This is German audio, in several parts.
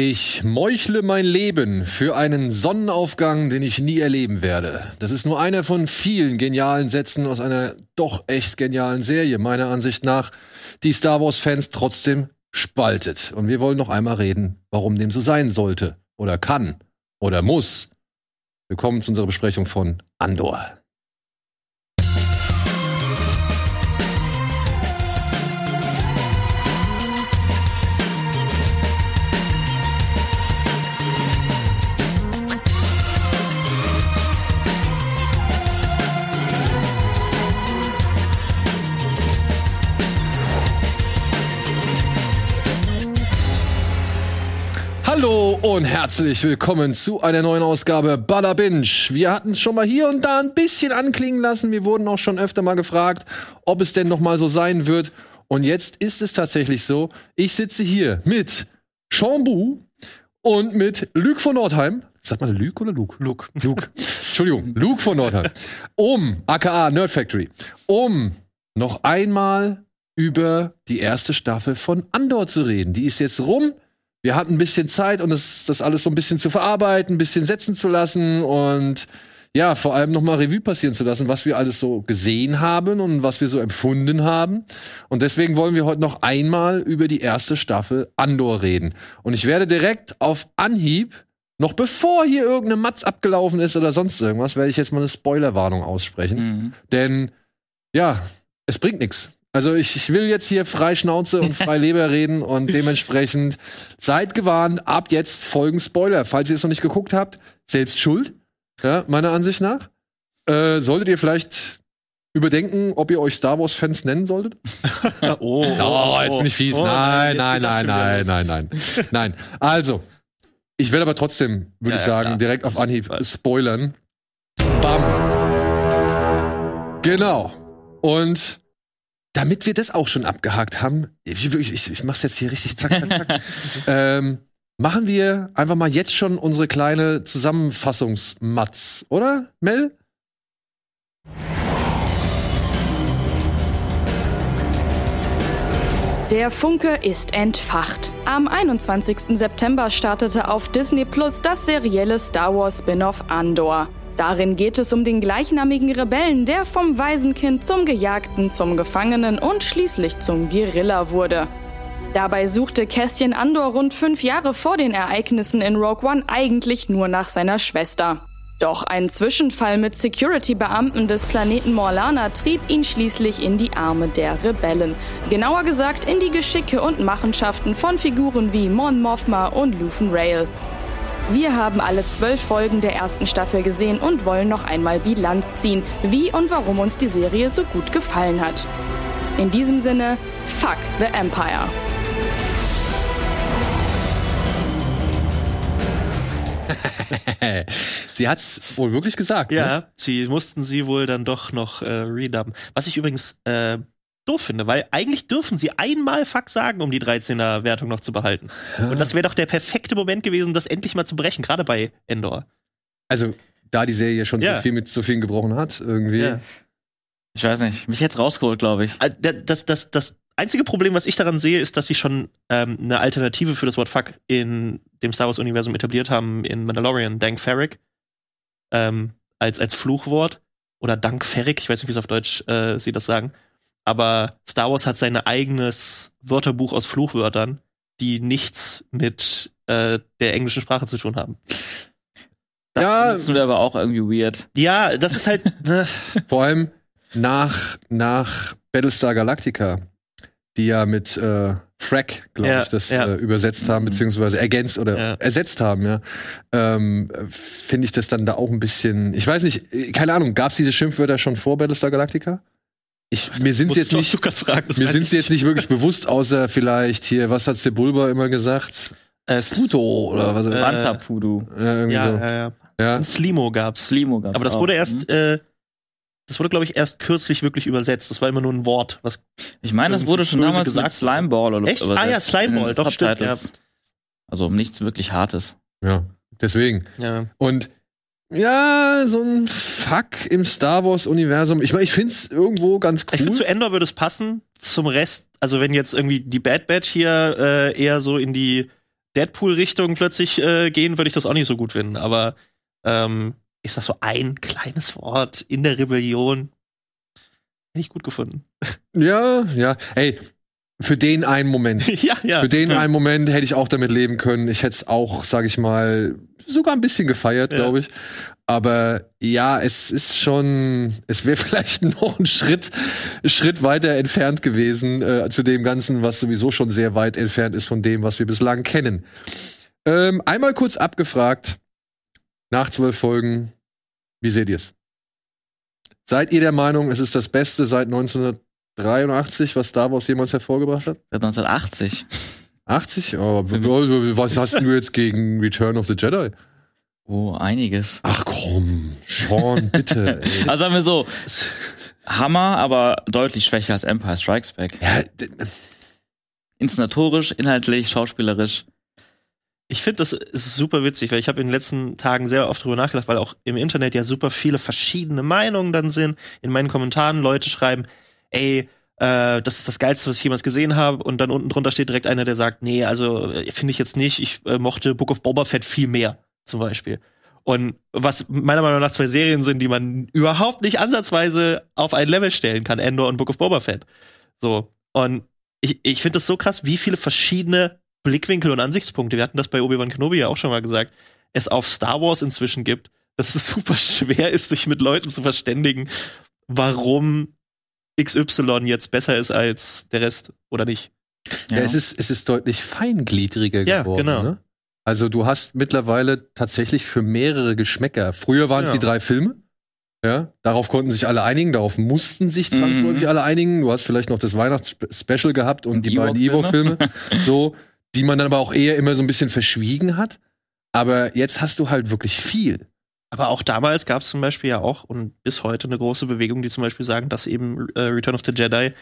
Ich meuchle mein Leben für einen Sonnenaufgang, den ich nie erleben werde. Das ist nur einer von vielen genialen Sätzen aus einer doch echt genialen Serie, meiner Ansicht nach, die Star Wars-Fans trotzdem spaltet. Und wir wollen noch einmal reden, warum dem so sein sollte oder kann oder muss. Willkommen zu unserer Besprechung von Andor. Hallo und herzlich willkommen zu einer neuen Ausgabe Bada Binge. Wir hatten es schon mal hier und da ein bisschen anklingen lassen. Wir wurden auch schon öfter mal gefragt, ob es denn noch mal so sein wird. Und jetzt ist es tatsächlich so. Ich sitze hier mit Chambu und mit Luc von Nordheim. Sagt man Luc oder Luke? Luke. Luke. Entschuldigung, Luke von Nordheim. Um, aka Nerd Factory, um noch einmal über die erste Staffel von Andor zu reden. Die ist jetzt rum wir hatten ein bisschen Zeit, um das, das alles so ein bisschen zu verarbeiten, ein bisschen setzen zu lassen und ja, vor allem nochmal Revue passieren zu lassen, was wir alles so gesehen haben und was wir so empfunden haben. Und deswegen wollen wir heute noch einmal über die erste Staffel Andor reden. Und ich werde direkt auf Anhieb, noch bevor hier irgendeine Matz abgelaufen ist oder sonst irgendwas, werde ich jetzt mal eine Spoilerwarnung aussprechen. Mhm. Denn ja, es bringt nichts. Also ich, ich will jetzt hier frei Schnauze und frei Leber reden und dementsprechend seid gewarnt, ab jetzt folgen Spoiler. Falls ihr es noch nicht geguckt habt, selbst schuld, ja, meiner Ansicht nach. Äh, solltet ihr vielleicht überdenken, ob ihr euch Star Wars Fans nennen solltet? oh, oh, jetzt bin ich fies. Oh, nein, nein, nein, nein, nein, nein, nein. Also, ich werde aber trotzdem, würde ja, ich sagen, ja, direkt auf Anhieb spoilern. Bam. Genau. Und damit wir das auch schon abgehakt haben, ich, ich, ich mach's jetzt hier richtig zack, zack, zack. ähm, machen wir einfach mal jetzt schon unsere kleine Zusammenfassungsmatz, oder, Mel? Der Funke ist entfacht. Am 21. September startete auf Disney Plus das serielle Star Wars Spin-off Andor. Darin geht es um den gleichnamigen Rebellen, der vom Waisenkind zum Gejagten, zum Gefangenen und schließlich zum Guerilla wurde. Dabei suchte Cassian Andor rund fünf Jahre vor den Ereignissen in Rogue One eigentlich nur nach seiner Schwester. Doch ein Zwischenfall mit Security-Beamten des Planeten Morlana trieb ihn schließlich in die Arme der Rebellen. Genauer gesagt in die Geschicke und Machenschaften von Figuren wie Mon Mothma und Luthen Rail. Wir haben alle zwölf Folgen der ersten Staffel gesehen und wollen noch einmal Bilanz ziehen, wie und warum uns die Serie so gut gefallen hat. In diesem Sinne, fuck the Empire. sie hat's wohl wirklich gesagt. Ja, ne? sie mussten sie wohl dann doch noch äh, redubben. Was ich übrigens äh, doof finde, weil eigentlich dürfen sie einmal Fuck sagen, um die 13er Wertung noch zu behalten. Und das wäre doch der perfekte Moment gewesen, das endlich mal zu brechen, gerade bei Endor. Also, da die Serie schon ja. so viel mit so vielen gebrochen hat, irgendwie. Ja. Ich weiß nicht, mich jetzt rausgeholt, glaube ich. Äh, das, das, das einzige Problem, was ich daran sehe, ist, dass sie schon ähm, eine Alternative für das Wort Fuck in dem Star Wars-Universum etabliert haben, in Mandalorian, Dank Ferrick, ähm, als, als Fluchwort. Oder Dank Ferrick, ich weiß nicht, wie es auf Deutsch äh, sie das sagen aber Star Wars hat sein eigenes Wörterbuch aus Fluchwörtern, die nichts mit äh, der englischen Sprache zu tun haben. Das ja, ist aber auch irgendwie weird. Ja, das ist halt. Ne. Vor allem nach, nach Battlestar Galactica, die ja mit äh, Frack, glaube ja, ich, das ja. äh, übersetzt haben, beziehungsweise ergänzt oder ja. ersetzt haben, ja. Ähm, Finde ich das dann da auch ein bisschen. Ich weiß nicht, äh, keine Ahnung, gab es diese Schimpfwörter schon vor Battlestar Galactica? Ich, mir sind jetzt nicht, fragen, mir sind sie jetzt nicht wirklich bewusst, außer vielleicht hier, was hat Sebulba immer gesagt? Äh, Pluto oder was? Äh, Bantapudu. Ja, irgendwie ja, so. ja, ja. ja. Slimo gab's. Slimo gab's. Aber das auch. wurde erst, mhm. äh, das wurde, glaube ich, erst kürzlich wirklich übersetzt. Das war immer nur ein Wort, was. Ich meine, das wurde schon damals gesagt. Slimeball oder Echt? Ah ja, Slimeball, doch stimmt. Ja. Also um nichts wirklich Hartes. Ja, deswegen. Ja. Und ja, so ein Fuck im Star Wars-Universum. Ich meine, ich find's irgendwo ganz cool. Ich finde, zu Endor würde es passen. Zum Rest, also wenn jetzt irgendwie die Bad Batch hier äh, eher so in die Deadpool-Richtung plötzlich äh, gehen, würde ich das auch nicht so gut finden. Aber ähm, ist das so ein kleines Wort in der Rebellion? Hätte ich gut gefunden. Ja, ja. Ey, für den einen Moment. ja, ja. Für den ja. einen Moment hätte ich auch damit leben können. Ich hätte es auch, sag ich mal, sogar ein bisschen gefeiert, Ja. glaube ich. Aber ja, es ist schon, es wäre vielleicht noch ein Schritt, Schritt weiter entfernt gewesen äh, zu dem Ganzen, was sowieso schon sehr weit entfernt ist von dem, was wir bislang kennen. Ähm, einmal kurz abgefragt, nach zwölf Folgen, wie seht ihr's? Seid ihr der Meinung, es ist das Beste seit 1983, was Star Wars jemals hervorgebracht hat? Seit 1980. 80? Oh, w- was hast du jetzt gegen Return of the Jedi? Oh, einiges. Ach komm, Sean, bitte. ey. Also sagen wir so, Hammer, aber deutlich schwächer als Empire Strikes Back. ja, Inszenatorisch, inhaltlich, schauspielerisch. Ich finde, das ist super witzig, weil ich habe in den letzten Tagen sehr oft drüber nachgedacht, weil auch im Internet ja super viele verschiedene Meinungen dann sind. In meinen Kommentaren Leute schreiben, ey, äh, das ist das Geilste, was ich jemals gesehen habe. Und dann unten drunter steht direkt einer, der sagt, nee, also äh, finde ich jetzt nicht. Ich äh, mochte Book of Boba Fett viel mehr, zum Beispiel. Und was meiner Meinung nach zwei Serien sind, die man überhaupt nicht ansatzweise auf ein Level stellen kann, Endor und Book of Boba Fett. So. Und ich, ich finde das so krass, wie viele verschiedene Blickwinkel und Ansichtspunkte, wir hatten das bei Obi-Wan Kenobi ja auch schon mal gesagt, es auf Star Wars inzwischen gibt, dass es super schwer ist, sich mit Leuten zu verständigen, warum XY jetzt besser ist als der Rest oder nicht. ja. es, ist, es ist deutlich feingliedriger Ja, geworden. genau. Ne? Also du hast mittlerweile tatsächlich für mehrere Geschmäcker. Früher waren es Ja. die drei Filme. Ja, darauf konnten sich alle einigen, darauf mussten sich zwangsläufig Mhm. alle einigen. Du hast vielleicht noch das Weihnachtsspecial gehabt und, Und die beiden. Ewok-Filme, so, die man dann aber auch eher immer so ein bisschen verschwiegen hat. Aber jetzt hast du halt wirklich viel. Aber auch damals gab es zum Beispiel ja auch und bis heute eine große Bewegung, die zum Beispiel sagen, dass eben äh, Return of the Jedi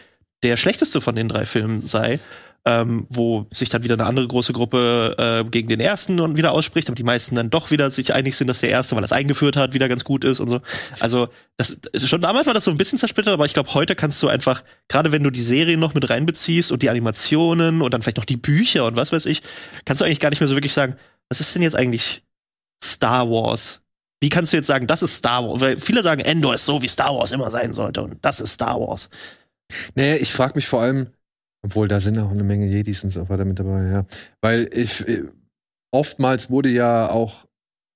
der schlechteste von den drei Filmen sei. Ähm, wo sich dann wieder eine andere große Gruppe äh, gegen den ersten und wieder ausspricht, aber die meisten dann doch wieder sich einig sind, dass der erste, weil es eingeführt hat, wieder ganz gut ist und so. Also das schon damals war das so ein bisschen zersplittert, aber ich glaube, heute kannst du einfach, gerade wenn du die Serien noch mit reinbeziehst und die Animationen und dann vielleicht noch die Bücher und was weiß ich, kannst du eigentlich gar nicht mehr so wirklich sagen, was ist denn jetzt eigentlich Star Wars? Wie kannst du jetzt sagen, das ist Star Wars? Weil viele sagen, Endor ist so, wie Star Wars immer sein sollte und das ist Star Wars. Nee, ich frage mich vor allem, obwohl da sind auch eine Menge Jedis und so weiter mit dabei, ja. Weil ich, äh, oftmals wurde ja auch,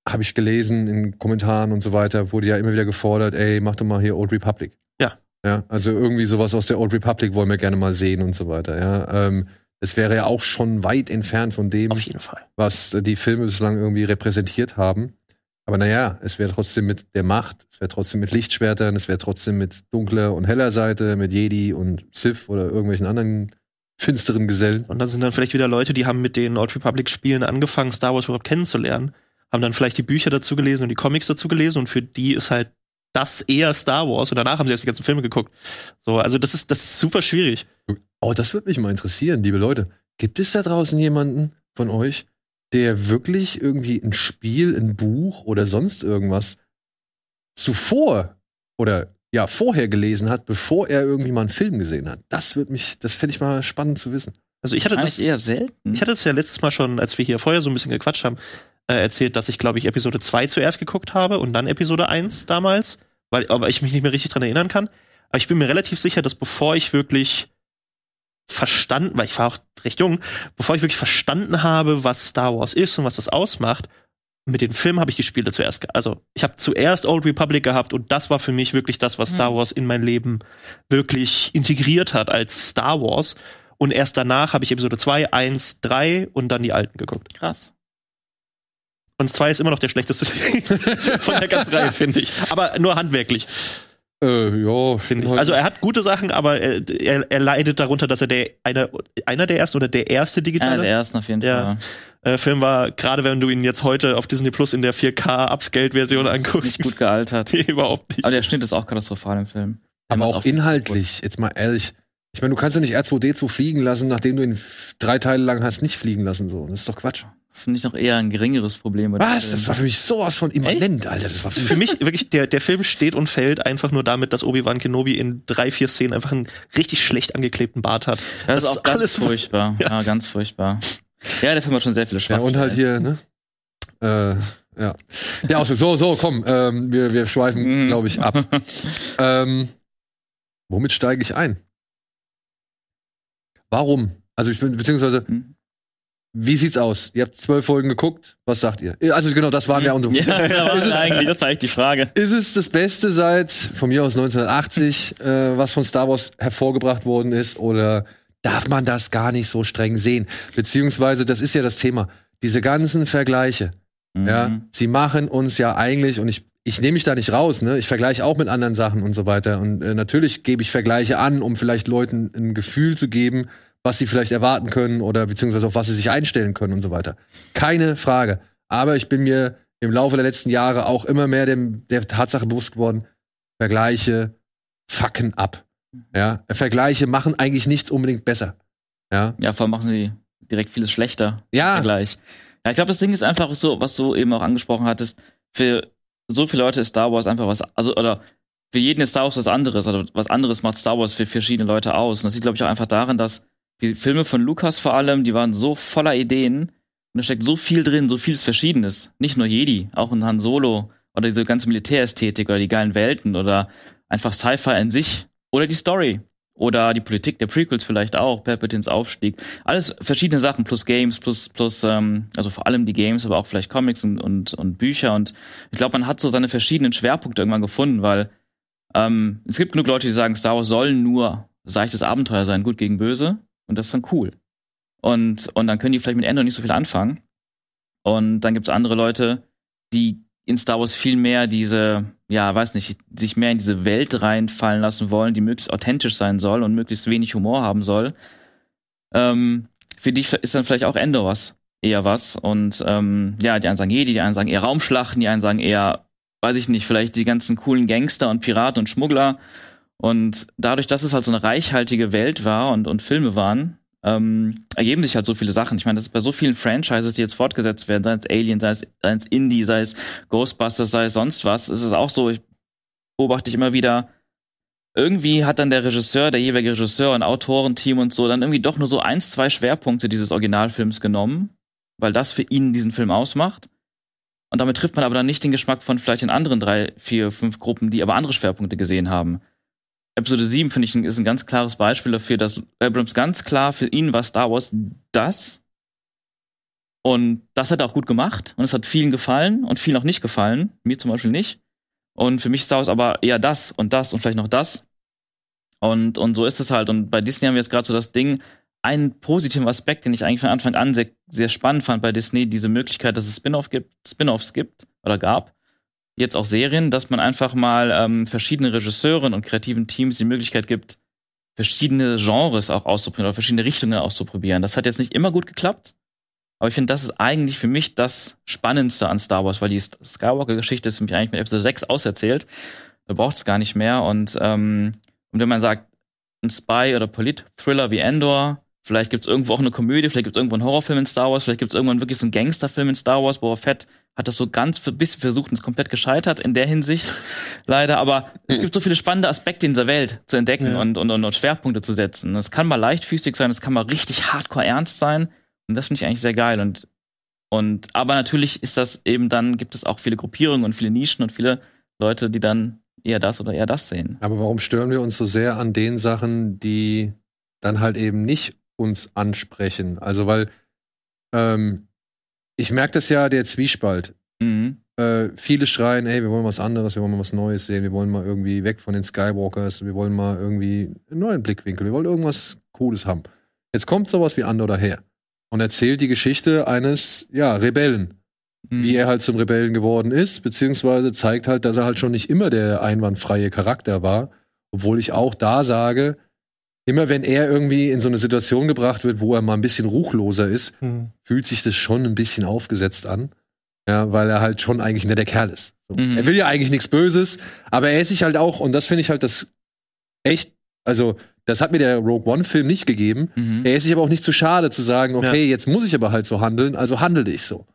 habe ich gelesen in Kommentaren und so weiter, wurde ja immer wieder gefordert, ey, mach doch mal hier Old Republic. Ja. Ja, also irgendwie sowas aus der Old Republic wollen wir gerne mal sehen und so weiter, ja. Ähm, es wäre ja auch schon weit entfernt von dem, Auf jeden Fall. was die Filme bislang irgendwie repräsentiert haben. Aber naja, es wäre trotzdem mit der Macht, es wäre trotzdem mit Lichtschwertern, es wäre trotzdem mit dunkler und heller Seite, mit Jedi und Sith oder irgendwelchen anderen finsteren Gesellen. Und dann sind dann vielleicht wieder Leute, die haben mit den Old Republic Spielen angefangen, Star Wars überhaupt kennenzulernen, haben dann vielleicht die Bücher dazu gelesen und die Comics dazu gelesen und für die ist halt das eher Star Wars und danach haben sie erst die ganzen Filme geguckt. So, also das ist, das ist super schwierig. Oh, das würde mich mal interessieren, liebe Leute. Gibt es da draußen jemanden von euch, der wirklich irgendwie ein Spiel, ein Buch oder sonst irgendwas zuvor oder ja, vorher gelesen hat, bevor er irgendwie mal einen Film gesehen hat? Das würde mich, das fände ich mal spannend zu wissen. Also ich hatte das, eher selten. ich hatte es ja letztes Mal schon, als wir hier vorher so ein bisschen gequatscht haben, äh, erzählt, dass ich, glaube ich, Episode 2 zuerst geguckt habe und dann Episode 1 damals, weil aber ich mich nicht mehr richtig dran erinnern kann. Aber ich bin mir relativ sicher, dass bevor ich wirklich verstanden, weil ich war auch recht jung, bevor ich wirklich verstanden habe, was Star Wars ist und was das ausmacht, mit den Filmen habe ich die Spiele zuerst. Also ich habe zuerst Old Republic gehabt und das war für mich wirklich das, was. Star Wars in mein Leben wirklich integriert hat als Star Wars. Und erst danach habe ich Episode 2, 1, 3 und dann die alten geguckt. Krass. Und 2 ist immer noch der schlechteste von der ganzen Reihe, finde ich. Aber nur handwerklich, Äh, ja, finde ich. Also er hat gute Sachen, aber er, er, er leidet darunter, dass er der einer, einer der ersten oder der erste Einer digitale der ersten auf jeden Ja. Fall. äh, Film war, gerade wenn du ihn jetzt heute auf Disney Plus in der 4K Upscaled-Version anguckst. Nicht gut gealtert. Nee, überhaupt nicht. Aber der Schnitt ist auch katastrophal im Film. Aber auch inhaltlich, jetzt mal ehrlich. Ich meine, du kannst ja nicht R2D2 fliegen lassen, nachdem du ihn drei Teile lang hast nicht fliegen lassen. So, das ist doch Quatsch. Das finde ich noch eher ein geringeres Problem. bei dem Was? Das war für mich sowas von immanent, Alter. Das war für Für mich wirklich, der, der Film steht und fällt einfach nur damit, dass Obi-Wan Kenobi in drei, vier Szenen einfach einen richtig schlecht angeklebten Bart hat. Das, ist das auch ganz alles, was- furchtbar. Ja. Ja. ganz furchtbar. Ja, der Film hat schon sehr viele Ja, Schwachstellen. und halt hier, ne? Äh, ja. Der Ausflug. So, so, komm, ähm, wir, wir schweifen, Mhm. glaube ich, ab. ähm, womit steige ich ein? Warum? Also ich bin, beziehungsweise, Mhm. wie sieht's aus? Ihr habt zwölf Folgen geguckt, was sagt ihr? Also genau, das waren ja unsere. Ja, war Ist es- eigentlich, das war eigentlich die Frage. Ist es das Beste seit, von mir aus 1980, äh, was von Star Wars hervorgebracht worden ist? Oder darf man das gar nicht so streng sehen? Beziehungsweise, das ist ja das Thema. Diese ganzen Vergleiche. Ja, Mhm. sie machen uns ja eigentlich, und ich, ich nehme mich da nicht raus, ne? Ich vergleiche auch mit anderen Sachen und so weiter. Und äh, natürlich gebe ich Vergleiche an, um vielleicht Leuten ein Gefühl zu geben, was sie vielleicht erwarten können oder beziehungsweise auf was sie sich einstellen können und so weiter. Keine Frage. Aber ich bin mir im Laufe der letzten Jahre auch immer mehr dem, der Tatsache bewusst geworden, Vergleiche fucken ab. Ja, Vergleiche machen eigentlich nichts unbedingt besser. Ja, Ja, vor allem machen sie direkt vieles schlechter. ja, Vergleich. Ja, ich glaube, das Ding ist einfach so, was du eben auch angesprochen hattest. Für so viele Leute ist Star Wars einfach was, also, oder für jeden ist Star Wars was anderes, also was anderes macht Star Wars für verschiedene Leute aus. Und das liegt, glaube ich, auch einfach daran, dass die Filme von Lucas vor allem, die waren so voller Ideen und da steckt so viel drin, so vieles Verschiedenes. Nicht nur Jedi, auch in Han Solo oder diese ganze Militärästhetik oder die geilen Welten oder einfach Sci-Fi in sich oder die Story oder die Politik der Prequels vielleicht auch, Palpatines Aufstieg. Alles verschiedene Sachen plus Games, plus, plus, ähm, also vor allem die Games, aber auch vielleicht Comics und, und, und Bücher. Und ich glaube, man hat so seine verschiedenen Schwerpunkte irgendwann gefunden, weil ähm, es gibt genug Leute, die sagen, Star Wars soll nur seichtes Abenteuer sein, gut gegen böse. Und das ist dann cool. Und, und dann können die vielleicht mit Endor nicht so viel anfangen. Und dann gibt's andere Leute, die in Star Wars viel mehr diese, ja, weiß nicht, sich mehr in diese Welt reinfallen lassen wollen, die möglichst authentisch sein soll und möglichst wenig Humor haben soll. Ähm, für dich ist dann vielleicht auch Endor was, eher was. Und ähm, ja, die einen sagen Jedi, die einen sagen eher Raumschlachten, die einen sagen eher, weiß ich nicht, vielleicht die ganzen coolen Gangster und Piraten und Schmuggler. Und dadurch, dass es halt so eine reichhaltige Welt war und, und Filme waren, ähm, ergeben sich halt so viele Sachen. Ich meine, das ist bei so vielen Franchises, die jetzt fortgesetzt werden, sei es Alien, sei es, sei es Indie, sei es Ghostbusters, sei es sonst was, ist es auch so, ich beobachte ich immer wieder, irgendwie hat dann der Regisseur, der jeweilige Regisseur und Autorenteam und so dann irgendwie doch nur so eins, zwei Schwerpunkte dieses Originalfilms genommen, weil das für ihn diesen Film ausmacht. Und damit trifft man aber dann nicht den Geschmack von vielleicht den anderen drei, vier, fünf Gruppen, die aber andere Schwerpunkte gesehen haben. Episode 7, finde ich, ist ein ganz klares Beispiel dafür, dass Abrams ganz klar für ihn war Star Wars das. Und das hat er auch gut gemacht. Und es hat vielen gefallen und vielen auch nicht gefallen. Mir zum Beispiel nicht. Und für mich ist Star Wars aber eher das und das und vielleicht noch das. Und, und so ist es halt. Und bei Disney haben wir jetzt gerade so das Ding, einen positiven Aspekt, den ich eigentlich von Anfang an sehr, sehr spannend fand bei Disney, diese Möglichkeit, dass es Spin-off gibt, Spin-offs gibt oder gab, jetzt auch Serien, dass man einfach mal ähm, verschiedene Regisseuren und kreativen Teams die Möglichkeit gibt, verschiedene Genres auch auszuprobieren oder verschiedene Richtungen auszuprobieren. Das hat jetzt nicht immer gut geklappt, aber ich finde, das ist eigentlich für mich das Spannendste an Star Wars, weil die Skywalker-Geschichte ist nämlich eigentlich mit Episode 6 auserzählt. Da braucht es gar nicht mehr. Und, ähm, und wenn man sagt, ein Spy- oder Polit-Thriller wie Endor, vielleicht gibt es irgendwo auch eine Komödie, vielleicht gibt es irgendwo einen Horrorfilm in Star Wars, vielleicht gibt es irgendwann wirklich so einen Gangsterfilm in Star Wars, Boba Fett hat das so ganz ein bisschen versucht und ist komplett gescheitert in der Hinsicht, leider. Aber es gibt so viele spannende Aspekte in dieser Welt zu entdecken Ja. und, und, und, und Schwerpunkte zu setzen. Es kann mal leichtfüßig sein, es kann mal richtig hardcore ernst sein. Und das finde ich eigentlich sehr geil. Und, und aber natürlich ist das eben dann, gibt es auch viele Gruppierungen und viele Nischen und viele Leute, die dann eher das oder eher das sehen. Aber warum stören wir uns so sehr an den Sachen, die dann halt eben nicht uns ansprechen? Also, weil ähm, ich merke das ja, der Zwiespalt. Mhm. Äh, viele schreien, ey, wir wollen was anderes, wir wollen mal was Neues sehen, wir wollen mal irgendwie weg von den Skywalkers, wir wollen mal irgendwie einen neuen Blickwinkel, wir wollen irgendwas Cooles haben. Jetzt kommt sowas wie Andor daher und erzählt die Geschichte eines, ja, Rebellen Mhm. wie er halt zum Rebellen geworden ist, beziehungsweise zeigt halt, dass er halt schon nicht immer der einwandfreie Charakter war, obwohl ich auch da sage, immer wenn er irgendwie in so eine Situation gebracht wird, wo er mal ein bisschen ruchloser ist, Hm. fühlt sich das schon ein bisschen aufgesetzt an. Ja, weil er halt schon eigentlich ein netter Kerl ist. So. Mhm. Er will ja eigentlich nichts Böses, aber er ist sich halt auch, und das finde ich halt das echt, also das hat mir der Rogue One-Film nicht gegeben. Mhm. Er ist sich aber auch nicht zu schade zu sagen, okay, jetzt muss ich aber halt so handeln, also handle ich so.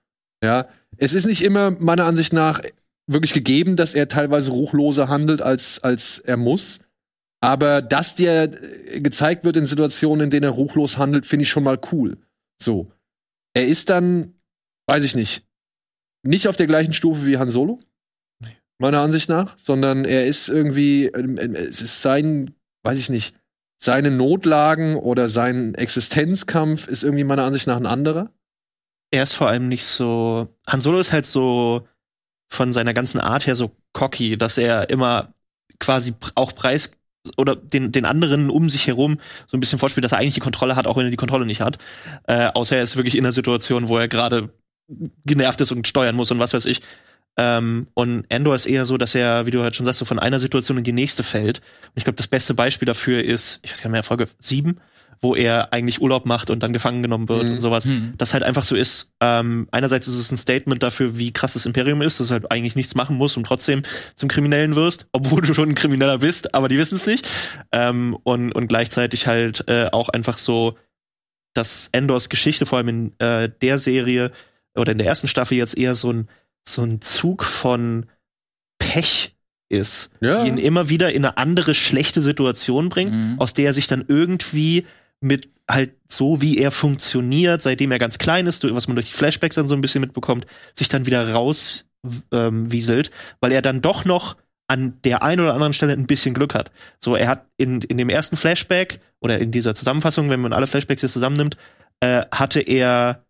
Ja, es ist nicht immer meiner Ansicht nach wirklich gegeben, dass er teilweise ruchloser handelt, als, als er muss. Aber dass dir äh, gezeigt wird in Situationen, in denen er ruchlos handelt, finde ich schon mal cool. So. er ist dann, weiß ich nicht, nicht auf der gleichen Stufe wie Han Solo. Meiner Ansicht nach, sondern er ist irgendwie, ähm, äh, es ist sein, weiß ich nicht, seine Notlagen oder sein Existenzkampf ist irgendwie meiner Ansicht nach ein anderer. Er ist vor allem nicht so. Han Solo ist halt so von seiner ganzen Art her so cocky, dass er immer quasi auch preis oder den, den anderen um sich herum so ein bisschen vorspielt, dass er eigentlich die Kontrolle hat, auch wenn er die Kontrolle nicht hat. Äh, außer er ist wirklich in einer Situation, wo er gerade genervt ist und steuern muss und was weiß ich. Ähm, und Endor ist eher so, dass er, wie du halt schon sagst, so von einer Situation in die nächste fällt. Und ich glaube, das beste Beispiel dafür ist, ich weiß gar nicht mehr, Folge sieben, wo er eigentlich Urlaub macht und dann gefangen genommen wird Mhm. und sowas. Mhm. Das halt einfach so ist, ähm, einerseits ist es ein Statement dafür, wie krass das Imperium ist, dass du halt eigentlich nichts machen musst und trotzdem zum Kriminellen wirst, obwohl du schon ein Krimineller bist, aber die wissen es nicht. Ähm, und, und gleichzeitig halt äh, auch einfach so, dass Endors Geschichte, vor allem in äh, der Serie oder in der ersten Staffel jetzt eher so ein, so ein Zug von Pech ist, Ja. die ihn immer wieder in eine andere schlechte Situation bringt, Mhm. aus der er sich dann irgendwie mit halt so, wie er funktioniert, seitdem er ganz klein ist, was man durch die Flashbacks dann so ein bisschen mitbekommt, sich dann wieder raus ähm, weil er dann doch noch an der einen oder anderen Stelle ein bisschen Glück hat. So, er hat in, in dem ersten Flashback oder in dieser Zusammenfassung, wenn man alle Flashbacks jetzt zusammennimmt, äh, hatte er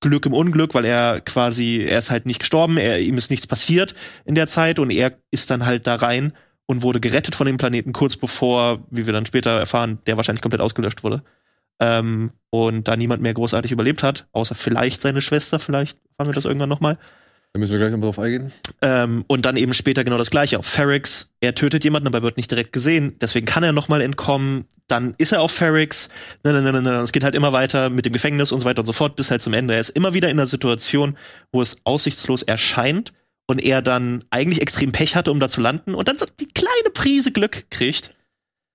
Glück im Unglück, weil er quasi, er ist halt nicht gestorben, er, ihm ist nichts passiert in der Zeit und er ist dann halt da rein und wurde gerettet von dem Planeten kurz bevor, wie wir dann später erfahren, der wahrscheinlich komplett ausgelöscht wurde. Ähm, und da niemand mehr großartig überlebt hat, außer vielleicht seine Schwester, vielleicht erfahren wir das irgendwann nochmal. Da müssen wir gleich noch drauf eingehen. Ähm, und dann eben später genau das gleiche auf Ferrix. Er tötet jemanden, aber wird nicht direkt gesehen. Deswegen kann er noch mal entkommen. Dann ist er auf Ferrix. Nein, nein, nein, nein. Es geht halt immer weiter mit dem Gefängnis und so weiter und so fort bis halt zum Ende. Er ist immer wieder in einer Situation, wo es aussichtslos erscheint und er dann eigentlich extrem Pech hatte, um da zu landen und dann so die kleine Prise Glück kriegt,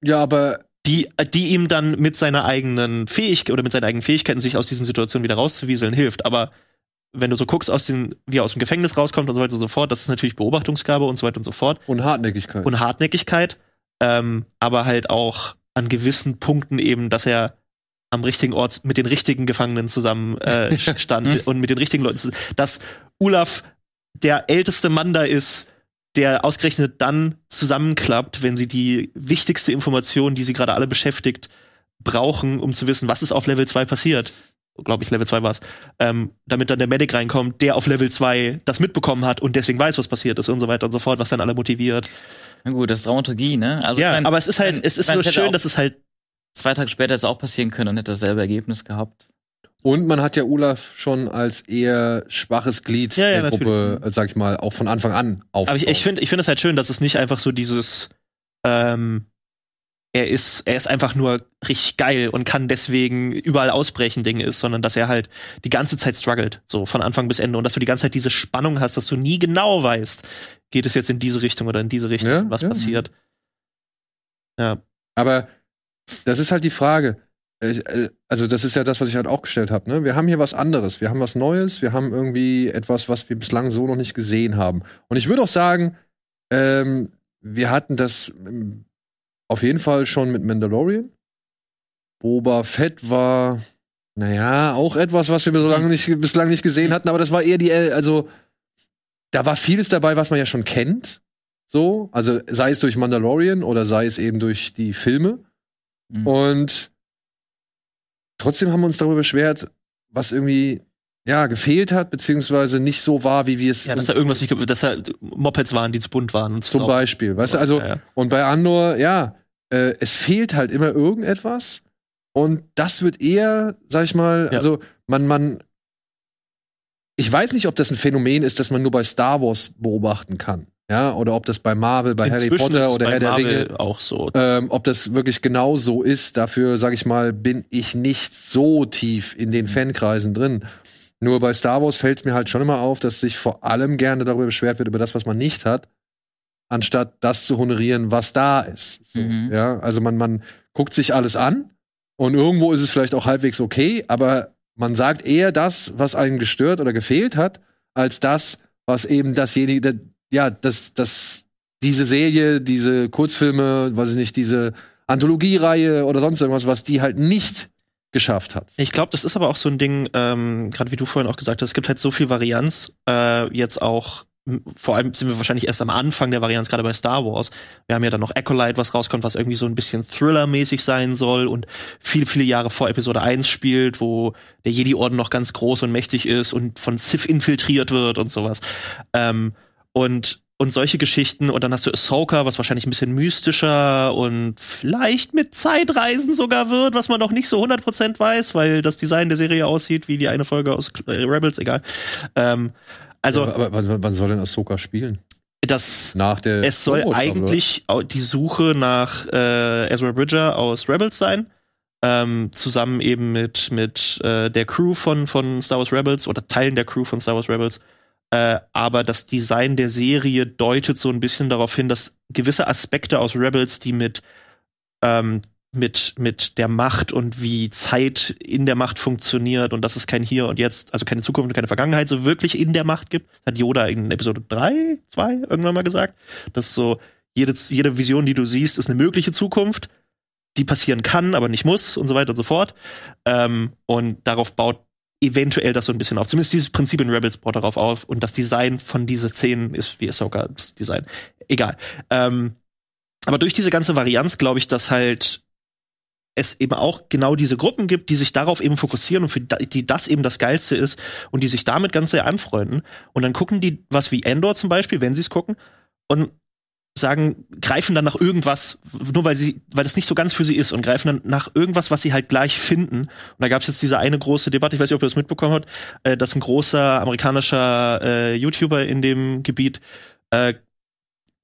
Ja, aber die, die ihm dann mit seiner eigenen Fähigkeit oder mit seinen eigenen Fähigkeiten sich aus diesen Situationen wieder rauszuwieseln hilft. Aber wenn du so guckst, aus den, wie er aus dem Gefängnis rauskommt und so weiter und so fort, das ist natürlich Beobachtungsgabe und so weiter und so fort und Hartnäckigkeit. und Hartnäckigkeit, ähm, aber halt auch an gewissen Punkten eben, dass er am richtigen Ort mit den richtigen Gefangenen zusammen äh, stand und mit den richtigen Leuten, zusammen- dass Olaf der älteste Mann da ist, der ausgerechnet dann zusammenklappt, wenn sie die wichtigste Information, die sie gerade alle beschäftigt, brauchen, um zu wissen, was ist auf Level 2 passiert. Glaube ich, Level 2 war es. Ähm, damit dann der Medic reinkommt, der auf Level 2 das mitbekommen hat und deswegen weiß, was passiert ist und so weiter und so fort, was dann alle motiviert. Na gut, das ist Dramaturgie, ne? Also, ja, ich mein, aber es ist halt, es ist nur schön, dass es halt zwei Tage später hätte es auch passieren können und hätte dasselbe Ergebnis gehabt. Und man hat ja Olaf schon als eher schwaches Glied Ja, ja, der Gruppe, äh, sag ich mal, auch von Anfang an Aber ich, ich finde ich finde es halt schön, dass es nicht einfach so dieses ähm, er ist er ist einfach nur richtig geil und kann deswegen überall ausbrechen Ding ist, sondern dass er halt die ganze Zeit struggelt, so von Anfang bis Ende und dass du die ganze Zeit diese Spannung hast, dass du nie genau weißt, geht es jetzt in diese Richtung oder in diese Richtung, Ja, was ja. passiert. Ja, Aber das ist halt die Frage. Ich, äh, Also, das ist ja das, was ich halt auch gestellt habe. Ne? Wir haben hier was anderes. Wir haben was Neues. Wir haben irgendwie etwas, was wir bislang so noch nicht gesehen haben. Und ich würde auch sagen, ähm, wir hatten das ähm, auf jeden Fall schon mit Mandalorian. Boba Fett war, naja, auch etwas, was wir bislang nicht, bislang nicht gesehen hatten. Aber das war eher die, äh, also da war vieles dabei, was man ja schon kennt. So, also sei es durch Mandalorian oder sei es eben durch die Filme. Mhm. Und trotzdem haben wir uns darüber beschwert, was irgendwie ja gefehlt hat, beziehungsweise nicht so war, wie wir es ja, dass da irgendwas nicht, dass da Mopeds waren, die zu bunt waren und zum so. Beispiel, weißt du, also ja, ja. und bei Andor, ja, äh, es fehlt halt immer irgendetwas und das wird eher, sag ich mal, Ja. also man man ich weiß nicht, ob das ein Phänomen ist, das man nur bei Star Wars beobachten kann, ja, oder ob das bei Marvel, bei Harry Inzwischen ist Potter oder bei Herr der Ringe auch so. ähm, ob das wirklich genau so ist, dafür, sag ich mal, bin ich nicht so tief in den Fankreisen drin. Nur bei Star Wars fällt es mir halt schon immer auf, dass sich vor allem gerne darüber beschwert wird, über das, was man nicht hat, anstatt das zu honorieren, was da ist. So, Mhm. Ja, also man, man guckt sich alles an und irgendwo ist es vielleicht auch halbwegs okay, aber man sagt eher das, was einen gestört oder gefehlt hat, als das, was eben dasjenige, ja, das, das, diese Serie, diese Kurzfilme, weiß ich nicht, diese Anthologiereihe oder sonst irgendwas, was die halt nicht geschafft hat. Ich glaube, das ist aber auch so ein Ding, ähm, gerade wie du vorhin auch gesagt hast, es gibt halt so viel Varianz, äh, jetzt auch vor allem sind wir wahrscheinlich erst am Anfang der Varianz, gerade bei Star Wars. Wir haben ja dann noch Acolyte, was rauskommt, was irgendwie so ein bisschen Thriller-mäßig sein soll und viele, viele Jahre vor Episode 1 spielt, wo der Jedi-Orden noch ganz groß und mächtig ist und von Sith infiltriert wird und sowas. Ähm, und und solche Geschichten. Und dann hast du Ahsoka, was wahrscheinlich ein bisschen mystischer und vielleicht mit Zeitreisen sogar wird, was man noch nicht so 100% weiß, weil das Design der Serie aussieht wie die eine Folge aus Rebels, egal. Ähm, also, ja, aber wann, wann soll denn Ahsoka spielen? Das, Nach der es soll eigentlich die Suche nach äh, Ezra Bridger aus Rebels sein. Ähm, zusammen eben mit, mit äh, der Crew von, von Star Wars Rebels oder Teilen der Crew von Star Wars Rebels. Äh, aber das Design der Serie deutet so ein bisschen darauf hin, dass gewisse Aspekte aus Rebels, die mit ähm, mit, mit der Macht und wie Zeit in der Macht funktioniert und dass es kein Hier und Jetzt, also keine Zukunft und keine Vergangenheit so wirklich in der Macht gibt. Hat Yoda in Episode 3, 2 irgendwann mal gesagt. Dass so jede, jede Vision, die du siehst, ist eine mögliche Zukunft, die passieren kann, aber nicht muss und so weiter und so fort. Ähm, und darauf baut eventuell das so ein bisschen auf. Zumindest dieses Prinzip in Rebels baut darauf auf und das Design von dieser Szenen ist wie Ahsokas Design. Egal. Ähm, aber durch diese ganze Varianz glaube ich, dass halt es eben auch genau diese Gruppen gibt, die sich darauf eben fokussieren und für die das eben das Geilste ist und die sich damit ganz sehr anfreunden. Und dann gucken die was wie Endor zum Beispiel, wenn sie es gucken, und sagen, greifen dann nach irgendwas, nur weil sie, weil das nicht so ganz für sie ist und greifen dann nach irgendwas, was sie halt gleich finden. Und da gab es jetzt diese eine große Debatte, ich weiß nicht, ob ihr das mitbekommen habt, äh, dass ein großer amerikanischer äh, YouTuber in dem Gebiet äh,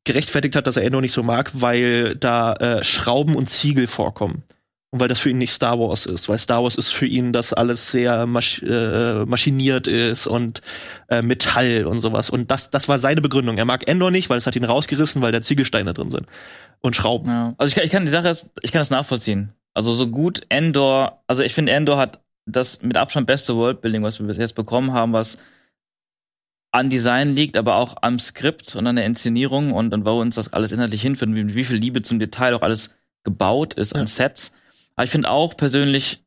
gerechtfertigt hat, dass er Endor nicht so mag, weil da äh, Schrauben und Ziegel vorkommen. Und weil das für ihn nicht Star Wars ist, weil Star Wars ist für ihn, dass alles sehr masch äh, maschiniert ist und äh, Metall und sowas. Und das, das war seine Begründung. Er mag Endor nicht, weil es hat ihn rausgerissen, weil da Ziegelsteine drin sind. Und Schrauben. Ja. Also ich kann, ich kann die Sache ist, ich kann das nachvollziehen. Also so gut Endor, also ich finde Endor hat das mit Abstand beste Worldbuilding, was wir bis jetzt bekommen haben, was an Design liegt, aber auch am Skript und an der Inszenierung und, und wo uns das alles inhaltlich hinführt, und wie, wie viel Liebe zum Detail auch alles gebaut ist Ja. an Sets. Aber ich finde auch persönlich,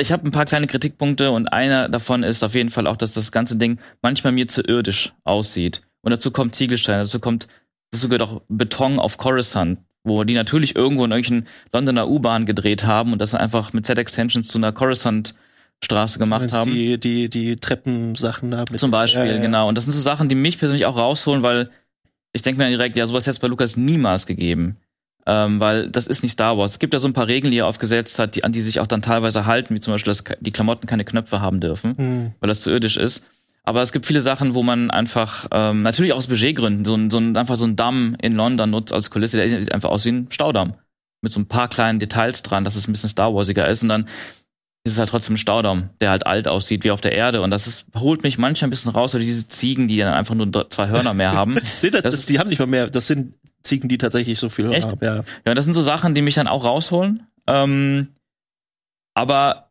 ich habe ein paar kleine Kritikpunkte und einer davon ist auf jeden Fall auch, dass das ganze Ding manchmal mir zu irdisch aussieht. Und dazu kommt Ziegelstein, dazu kommt, dazu gehört auch Beton auf Coruscant, wo die natürlich irgendwo in irgendwelchen Londoner U-Bahn gedreht haben und das einfach mit Set-Extensions zu einer Coruscant-Straße gemacht Meinst haben. Die, die, die Treppensachen da mit Zum Beispiel, Ja, ja. genau. Und das sind so Sachen, die mich persönlich auch rausholen, weil ich denke mir direkt, ja, sowas hätte es bei Lukas niemals gegeben. Ähm, weil das ist nicht Star Wars. Es gibt ja so ein paar Regeln, die er aufgesetzt hat, die, an die sich auch dann teilweise halten, wie zum Beispiel, dass die Klamotten keine Knöpfe haben dürfen, Hm. weil das zu irdisch ist. Aber es gibt viele Sachen, wo man einfach, ähm, natürlich auch aus Budgetgründen, so ein, so ein, einfach so ein Damm in London nutzt als Kulisse, der sieht einfach aus wie ein Staudamm. Mit so ein paar kleinen Details dran, dass es ein bisschen Star Warsiger ist. Und dann ist es halt trotzdem ein Staudamm, der halt alt aussieht wie auf der Erde. Und das ist, holt mich manchmal ein bisschen raus, oder diese Ziegen, die dann einfach nur zwei Hörner mehr haben. Nee, das, Das- das, die haben nicht mal mehr, das sind Ziegen, die tatsächlich so viel Echt? haben. Ja. Ja, das sind so Sachen, die mich dann auch rausholen. Ähm, aber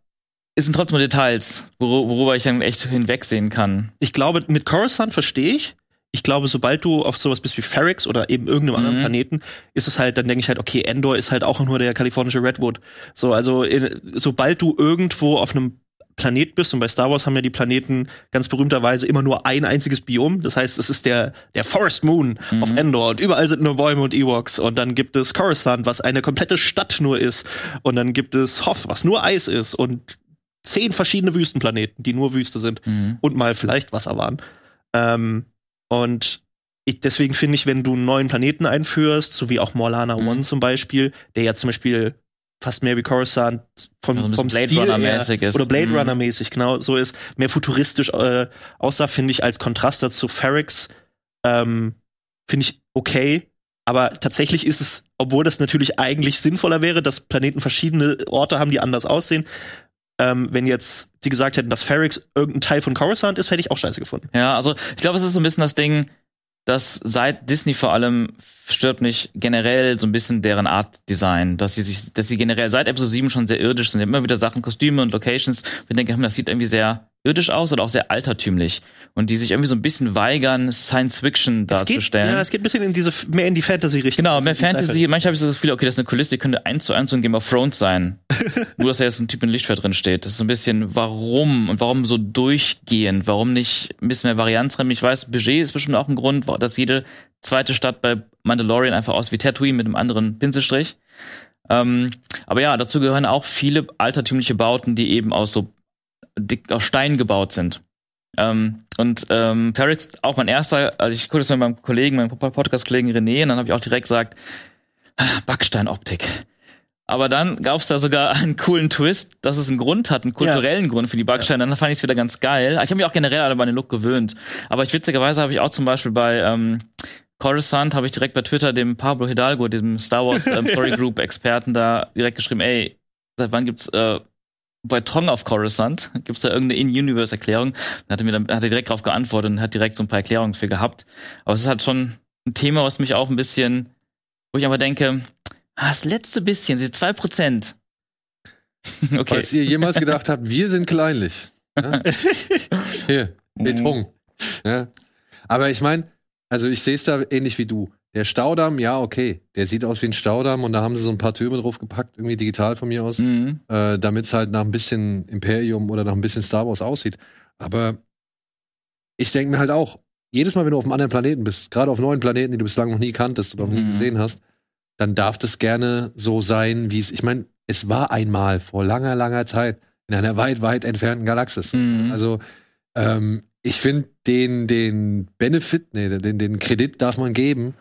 es sind trotzdem Details, wor worüber ich dann echt hinwegsehen kann. Ich glaube, mit Coruscant verstehe ich. Ich glaube, sobald du auf sowas bist wie Ferrix oder eben irgendeinem anderen Mhm. Planeten, ist es halt, dann denke ich halt, okay, Endor ist halt auch nur der kalifornische Redwood. So, also in, sobald du irgendwo auf einem Planet bist, und bei Star Wars haben ja die Planeten ganz berühmterweise immer nur ein einziges Biom. Das heißt, es ist der, der Forest Moon Mhm. auf Endor und überall sind nur Bäume und Ewoks. Und dann gibt es Coruscant, was eine komplette Stadt nur ist. Und dann gibt es Hoth, was nur Eis ist. Und zehn verschiedene Wüstenplaneten, die nur Wüste sind Mhm. und mal vielleicht Wasser waren. Ähm, und ich, deswegen finde ich, wenn du einen neuen Planeten einführst, so wie auch Morlana Mhm. One zum Beispiel, der ja zum Beispiel fast mehr wie Coruscant vom, Ja, so ein bisschen vom Blade Stil her- Runner-mäßig ist. oder Blade Mhm. Runner mäßig genau so ist, mehr futuristisch äh, aussah, finde ich als Kontrast dazu Ferrix ähm, finde ich okay. Aber tatsächlich ist es, obwohl das natürlich eigentlich sinnvoller wäre, dass Planeten verschiedene Orte haben, die anders aussehen. Ähm, wenn jetzt die gesagt hätten, dass Ferrix irgendein Teil von Coruscant ist, hätte ich auch scheiße gefunden. Ja, also ich glaube, es ist so ein bisschen das Ding, dass seit Disney vor allem stört mich generell so ein bisschen deren Art Design, dass sie sich, dass sie generell seit Episode 7 schon sehr irdisch sind. Immer wieder Sachen, Kostüme und Locations. Ich denke, hm, das sieht irgendwie sehr irdisch aus oder auch sehr altertümlich und die sich irgendwie so ein bisschen weigern, Science Fiction Es geht, darzustellen. ja, es geht ein bisschen in diese, mehr in die Fantasy-Richtung. Genau, als mehr in die Sci-Fi. Fantasy. Manchmal habe ich so das Gefühl, okay, das ist eine Kulisse, die könnte eins zu eins so ein Game of Thrones sein. Nur, dass da jetzt ein Typ in Lichtschwert drin steht. Das ist so ein bisschen, warum und warum so durchgehend? Warum nicht ein bisschen mehr Varianz drin? Ich weiß, Budget ist bestimmt auch ein Grund, dass jede zweite Stadt bei Mandalorian einfach aus wie Tatooine mit einem anderen Pinselstrich. Ähm, aber ja, dazu gehören auch viele altertümliche Bauten, die eben aus so dick aus Stein gebaut sind. Ähm, und ähm, Ferrix, auch mein erster, also ich gucke das mit meinem Kollegen, meinem Podcast-Kollegen René, und dann habe ich auch direkt gesagt, ah, Backsteinoptik. Aber dann gab es da sogar einen coolen Twist, dass es einen Grund hat, einen kulturellen Grund für die Backsteine. Dann fand ich es wieder ganz geil. Ich habe mich auch generell alle bei den Look gewöhnt. Aber ich witzigerweise habe ich auch zum Beispiel bei ähm, Coruscant habe ich direkt bei Twitter dem Pablo Hidalgo, dem Star Wars ähm, Story Group Experten, da direkt geschrieben, ey, seit wann gibt's äh, bei Tong auf Coruscant gibt's da irgendeine In-Universe-Erklärung? Dann hat er mir dann hat er direkt darauf geantwortet und hat direkt so ein paar Erklärungen für gehabt. Aber es ist halt schon ein Thema, was mich auch ein bisschen, wo ich einfach denke, ah, das letzte bisschen, diese zwei Prozent. okay. Falls ihr jemals gedacht habt, wir sind kleinlich. Ja? Hier, Beton. Ja? Aber ich meine, also ich sehe es da ähnlich wie du. Der Staudamm, ja, okay. Der sieht aus wie ein Staudamm und da haben sie so ein paar Türme drauf gepackt, irgendwie digital von mir aus, Mhm. äh, damit es halt nach ein bisschen Imperium oder nach ein bisschen Star Wars aussieht. Aber ich denke mir halt auch, jedes Mal, wenn du auf einem anderen Planeten bist, gerade auf neuen Planeten, die du bislang noch nie kanntest oder noch nie Mhm. gesehen hast, dann darf das gerne so sein, wie es, ich meine, es war einmal vor langer, langer Zeit in einer weit, weit entfernten Galaxis. Mhm. Also, ähm, ich finde, den, den Benefit, nee, den, den Kredit darf man geben,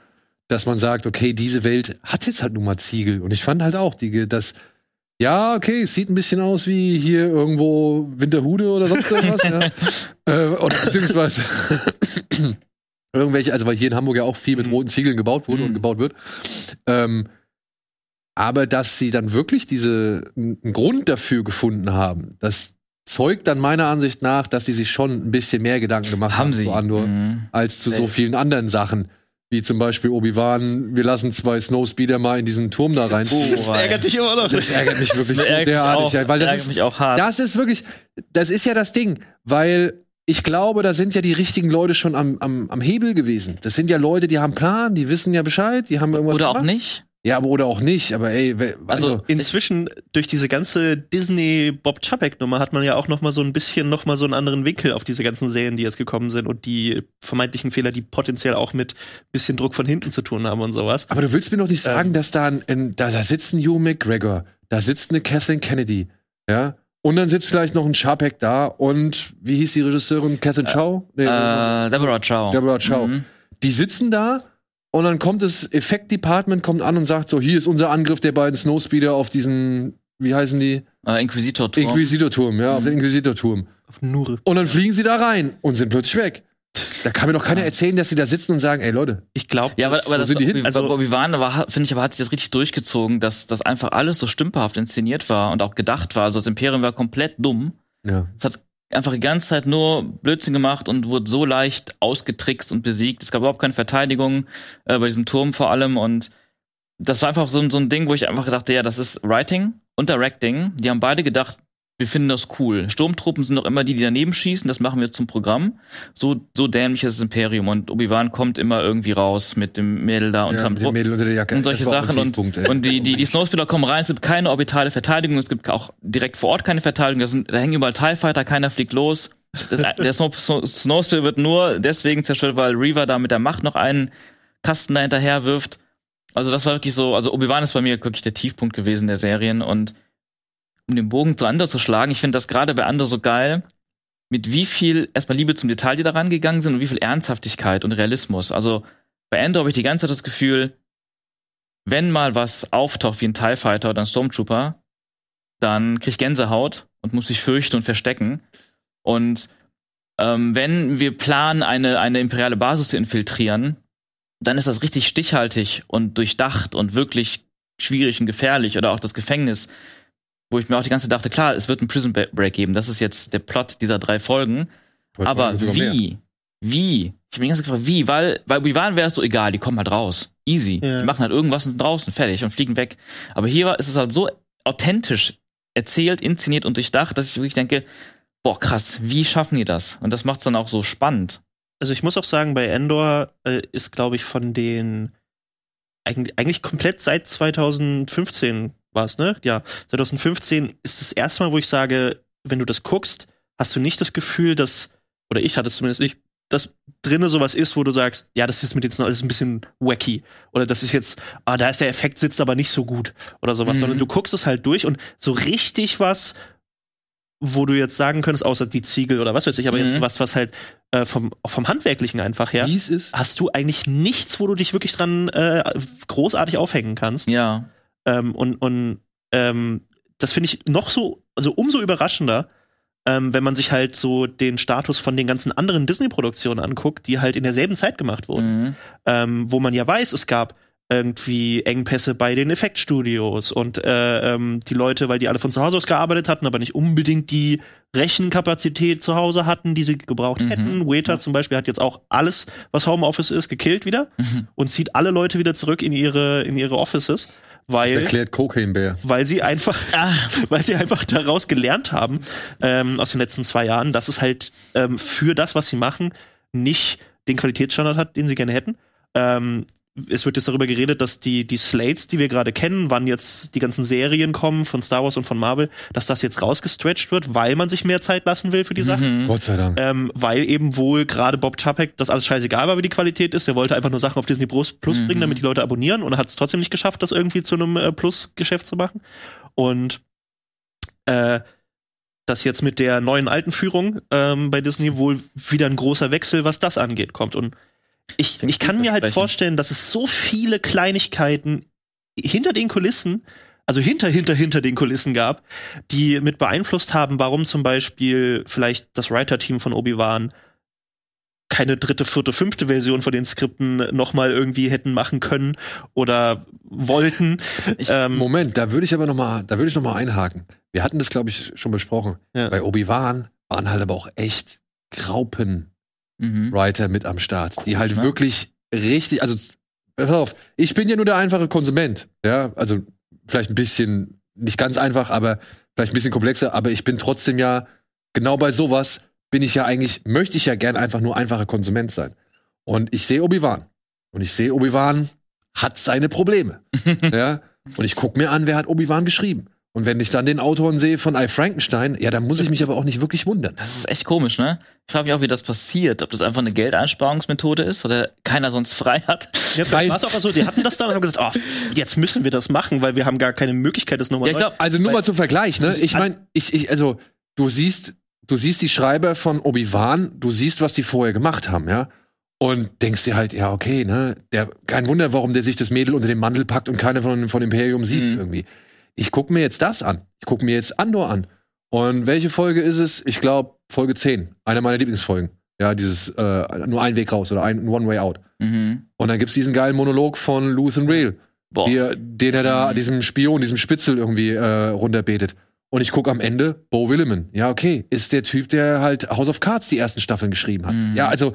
dass man sagt, okay, diese Welt hat jetzt halt nun mal Ziegel. Und ich fand halt auch, die, das, ja, okay, es sieht ein bisschen aus wie hier irgendwo Winterhude oder sonst irgendwas. ja. äh, oder beziehungsweise irgendwelche, also weil hier in Hamburg ja auch viel mit Mhm. roten Ziegeln gebaut wurde und Mhm. gebaut wird. Ähm, aber dass sie dann wirklich diese einen Grund dafür gefunden haben, das zeugt dann meiner Ansicht nach, dass sie sich schon ein bisschen mehr Gedanken gemacht haben, Haben sie. zu Andor, Mhm. als zu so Safe. vielen anderen Sachen. Wie zum Beispiel Obi-Wan, wir lassen zwei Snowspeeder mal in diesen Turm da rein. Oh, Das ärgert dich immer noch. Das ärgert mich wirklich so Das ärgert mich derartig, auch, ja, weil das ärgert ist, mich auch hart. das ist wirklich, das ist ja das Ding, weil ich glaube, da sind ja die richtigen Leute schon am, am, am Hebel gewesen. Das sind ja Leute, die haben Plan, die wissen ja Bescheid, die haben irgendwas Oder auch gemacht. nicht. Ja, aber oder auch nicht, aber ey, also, Also, Inzwischen durch diese ganze Disney Bob Chapek Nummer hat man ja auch noch mal so ein bisschen noch mal so einen anderen Winkel auf diese ganzen Serien, die jetzt gekommen sind und die vermeintlichen Fehler, die potenziell auch mit bisschen Druck von hinten zu tun haben und sowas. aber du willst mir doch nicht sagen, Ähm. dass da ein, ein da, da sitzt ein Hugh McGregor, da sitzt eine Kathleen Kennedy, ja? Und dann sitzt vielleicht noch ein Sharpek da und wie hieß die Regisseurin Catherine Chow? Nee, äh, Deborah Chow. Deborah Chow. Mhm. Die sitzen da und dann kommt das Effekt-Department kommt an und sagt so, hier ist unser Angriff der beiden Snowspeeder auf diesen, wie heißen die? Äh, Inquisitor-Turm. Inquisitor-Turm, ja, auf den Inquisitor-Turm. Auf Nure. Und dann fliegen sie da rein und sind plötzlich weg. Da kann mir doch keiner erzählen, dass sie da sitzen und sagen, ey Leute, Ich glaube, Ja, aber, aber das, sind die hin. also, Also- Obi-Wan war, finde ich, aber hat sich das richtig durchgezogen, dass das einfach alles so stümperhaft inszeniert war und auch gedacht war. Also das Imperium war komplett dumm. ja. Es hat einfach die ganze Zeit nur Blödsinn gemacht und wurde so leicht ausgetrickst und besiegt. Es gab überhaupt keine Verteidigung äh, bei diesem Turm vor allem und das war einfach so, so ein Ding, wo ich einfach dachte, ja, das ist Writing und Directing. Die haben beide gedacht, wir finden das cool. Sturmtruppen sind doch immer die, die daneben schießen, das machen wir zum Programm. So, so dämlich ist das Imperium und Obi-Wan kommt immer irgendwie raus mit dem Mädel da ja unterm dem Druck. Mädel unter der Jacke. Und solche Sachen und, ey. und die, die, die Snowspeeder kommen rein, es gibt keine orbitale Verteidigung, es gibt auch direkt vor Ort keine Verteidigung, da, sind, da hängen überall TIE Fighter, keiner fliegt los. Das, der Snow, Snow, Snowspeeder wird nur deswegen zerstört, weil Reaver da mit der Macht noch einen Kasten da hinterher wirft. Also das war wirklich so, also Obi-Wan ist bei mir wirklich der Tiefpunkt gewesen der Serien und um den Bogen zu Andor zu schlagen, ich finde das gerade bei Andor so geil, mit wie viel erstmal Liebe zum Detail die da rangegangen sind und wie viel Ernsthaftigkeit und Realismus. Also bei Andor habe ich die ganze Zeit das Gefühl, wenn mal was auftaucht wie ein TIE Fighter oder ein Stormtrooper, dann krieg ich Gänsehaut und muss sich fürchten und verstecken. Und ähm, wenn wir planen, eine, eine imperiale Basis zu infiltrieren, dann ist das richtig stichhaltig und durchdacht und wirklich schwierig und gefährlich. Oder auch das Gefängnis, wo ich mir auch die ganze Zeit dachte, klar, es wird einen Prison Break geben. Das ist jetzt der Plot dieser drei Folgen. Wollte Aber mehr. wie? Wie? Ich habe mich ganz gefragt, wie? Weil, weil Obi-Wan wäre es so egal, die kommen halt raus. Easy. Ja. Die machen halt irgendwas und draußen, fertig und fliegen weg. Aber hier ist es halt so authentisch erzählt, inszeniert und durchdacht, dass ich wirklich denke, boah, krass, wie schaffen die das? Und das macht's dann auch so spannend. Also ich muss auch sagen, bei Endor äh, ist, glaube ich, von den eigentlich, eigentlich komplett seit 2015 war es, ne? Ja, 2015 ist das erste Mal, wo ich sage, wenn du das guckst, hast du nicht das Gefühl, dass, oder ich hatte es zumindest nicht, dass drinnen sowas ist, wo du sagst, ja, das ist mit jetzt noch alles ein bisschen wacky. Oder das ist jetzt, ah, da ist der Effekt sitzt aber nicht so gut. Oder sowas. Mhm. Sondern du guckst es halt durch und so richtig was, wo du jetzt sagen könntest, außer die Ziegel oder was weiß ich, aber Mhm. jetzt was, was halt äh, vom, vom Handwerklichen einfach her, hast du eigentlich nichts, wo du dich wirklich dran äh, großartig aufhängen kannst. Ja. Ähm, und und ähm, das finde ich noch so, also umso überraschender, ähm, wenn man sich halt so den Status von den ganzen anderen Disney-Produktionen anguckt, die halt in derselben Zeit gemacht wurden. Mhm. Ähm, wo man ja weiß, es gab irgendwie Engpässe bei den Effektstudios und äh, ähm, die Leute, weil die alle von zu Hause aus gearbeitet hatten, aber nicht unbedingt die Rechenkapazität zu Hause hatten, die sie gebraucht Mhm. hätten. Waiter zum Beispiel hat jetzt auch alles, was Homeoffice ist, gekillt wieder Mhm. und zieht alle Leute wieder zurück in ihre in ihre Offices, weil Erklärt Cocaine Bear. weil sie einfach, Ah. weil sie einfach daraus gelernt haben ähm, aus den letzten zwei Jahren, dass es halt ähm, für das, was sie machen, nicht den Qualitätsstandard hat, den sie gerne hätten. Ähm, es wird jetzt darüber geredet, dass die, die Slates, die wir gerade kennen, wann jetzt die ganzen Serien kommen von Star Wars und von Marvel, dass das jetzt rausgestretched wird, weil man sich mehr Zeit lassen will für die Sachen. Mhm. Gott sei Dank. Ähm, weil eben wohl gerade Bob Chapek das alles scheißegal war, wie die Qualität ist. Der wollte einfach nur Sachen auf Disney Plus, Plus Mhm. bringen, damit die Leute abonnieren und hat es trotzdem nicht geschafft, das irgendwie zu einem äh, Plus-Geschäft zu machen. Und äh, dass jetzt mit der neuen alten Führung ähm, bei Disney wohl wieder ein großer Wechsel, was das angeht, kommt. Und ich, ich kann mir halt vorstellen, dass es so viele Kleinigkeiten hinter den Kulissen, also hinter, hinter, hinter den Kulissen gab, die mit beeinflusst haben, warum zum Beispiel vielleicht das Writer-Team von Obi-Wan keine dritte, vierte, fünfte Version von den Skripten nochmal irgendwie hätten machen können oder wollten. Ich- ähm, Moment, da würde ich aber noch mal, da würde ich noch mal einhaken. Wir hatten das, glaube ich, schon besprochen. Ja. Bei Obi-Wan waren halt aber auch echt Graupen-Writer Mhm. mit am Start, die halt ne? wirklich richtig, also pass auf, ich bin ja nur der einfache Konsument, ja, also vielleicht ein bisschen, nicht ganz einfach, aber vielleicht ein bisschen komplexer, aber ich bin trotzdem ja, genau bei sowas bin ich ja eigentlich, möchte ich ja gern einfach nur einfacher Konsument sein. Und ich sehe Obi-Wan. Und ich sehe, Obi-Wan hat seine Probleme. ja. Und ich gucke mir an, wer hat Obi-Wan geschrieben. Und wenn ich dann den Autoren sehe von I. Frankenstein, ja, dann muss ich mich aber auch nicht wirklich wundern. Das ist echt komisch, ne? Ich frage mich auch, wie das passiert. Ob das einfach eine Geldeinsparungsmethode ist oder keiner sonst frei hat. Ja, vielleicht war es auch so, die hatten das dann und haben gesagt, oh, jetzt müssen wir das machen, weil wir haben gar keine Möglichkeit, das nochmal Ja, ich glaub, Also nur mal zum Vergleich, ne? Ich meine, ich, ich, also, du siehst, du siehst die Schreiber von Obi-Wan, du siehst, was die vorher gemacht haben, ja? Und denkst dir halt, ja, okay, ne? Der, kein Wunder, warum der sich das Mädel unter den Mantel packt und keiner von, von Imperium sieht Mhm. irgendwie. Ich gucke mir jetzt das an. Ich gucke mir jetzt Andor an. Und welche Folge ist es? Ich glaube, Folge 10. Eine meiner Lieblingsfolgen. Ja, dieses äh, nur ein Weg raus oder ein One Way Out. mhm. Und dann gibt's diesen geilen Monolog von Luthen Real, die, den er da, Mhm. diesem Spion, diesem Spitzel irgendwie äh, runterbetet. Und ich gucke am Ende Bo Williman. Ja, okay, ist der Typ, der halt House of Cards die ersten Staffeln geschrieben hat. Mhm. Ja, also,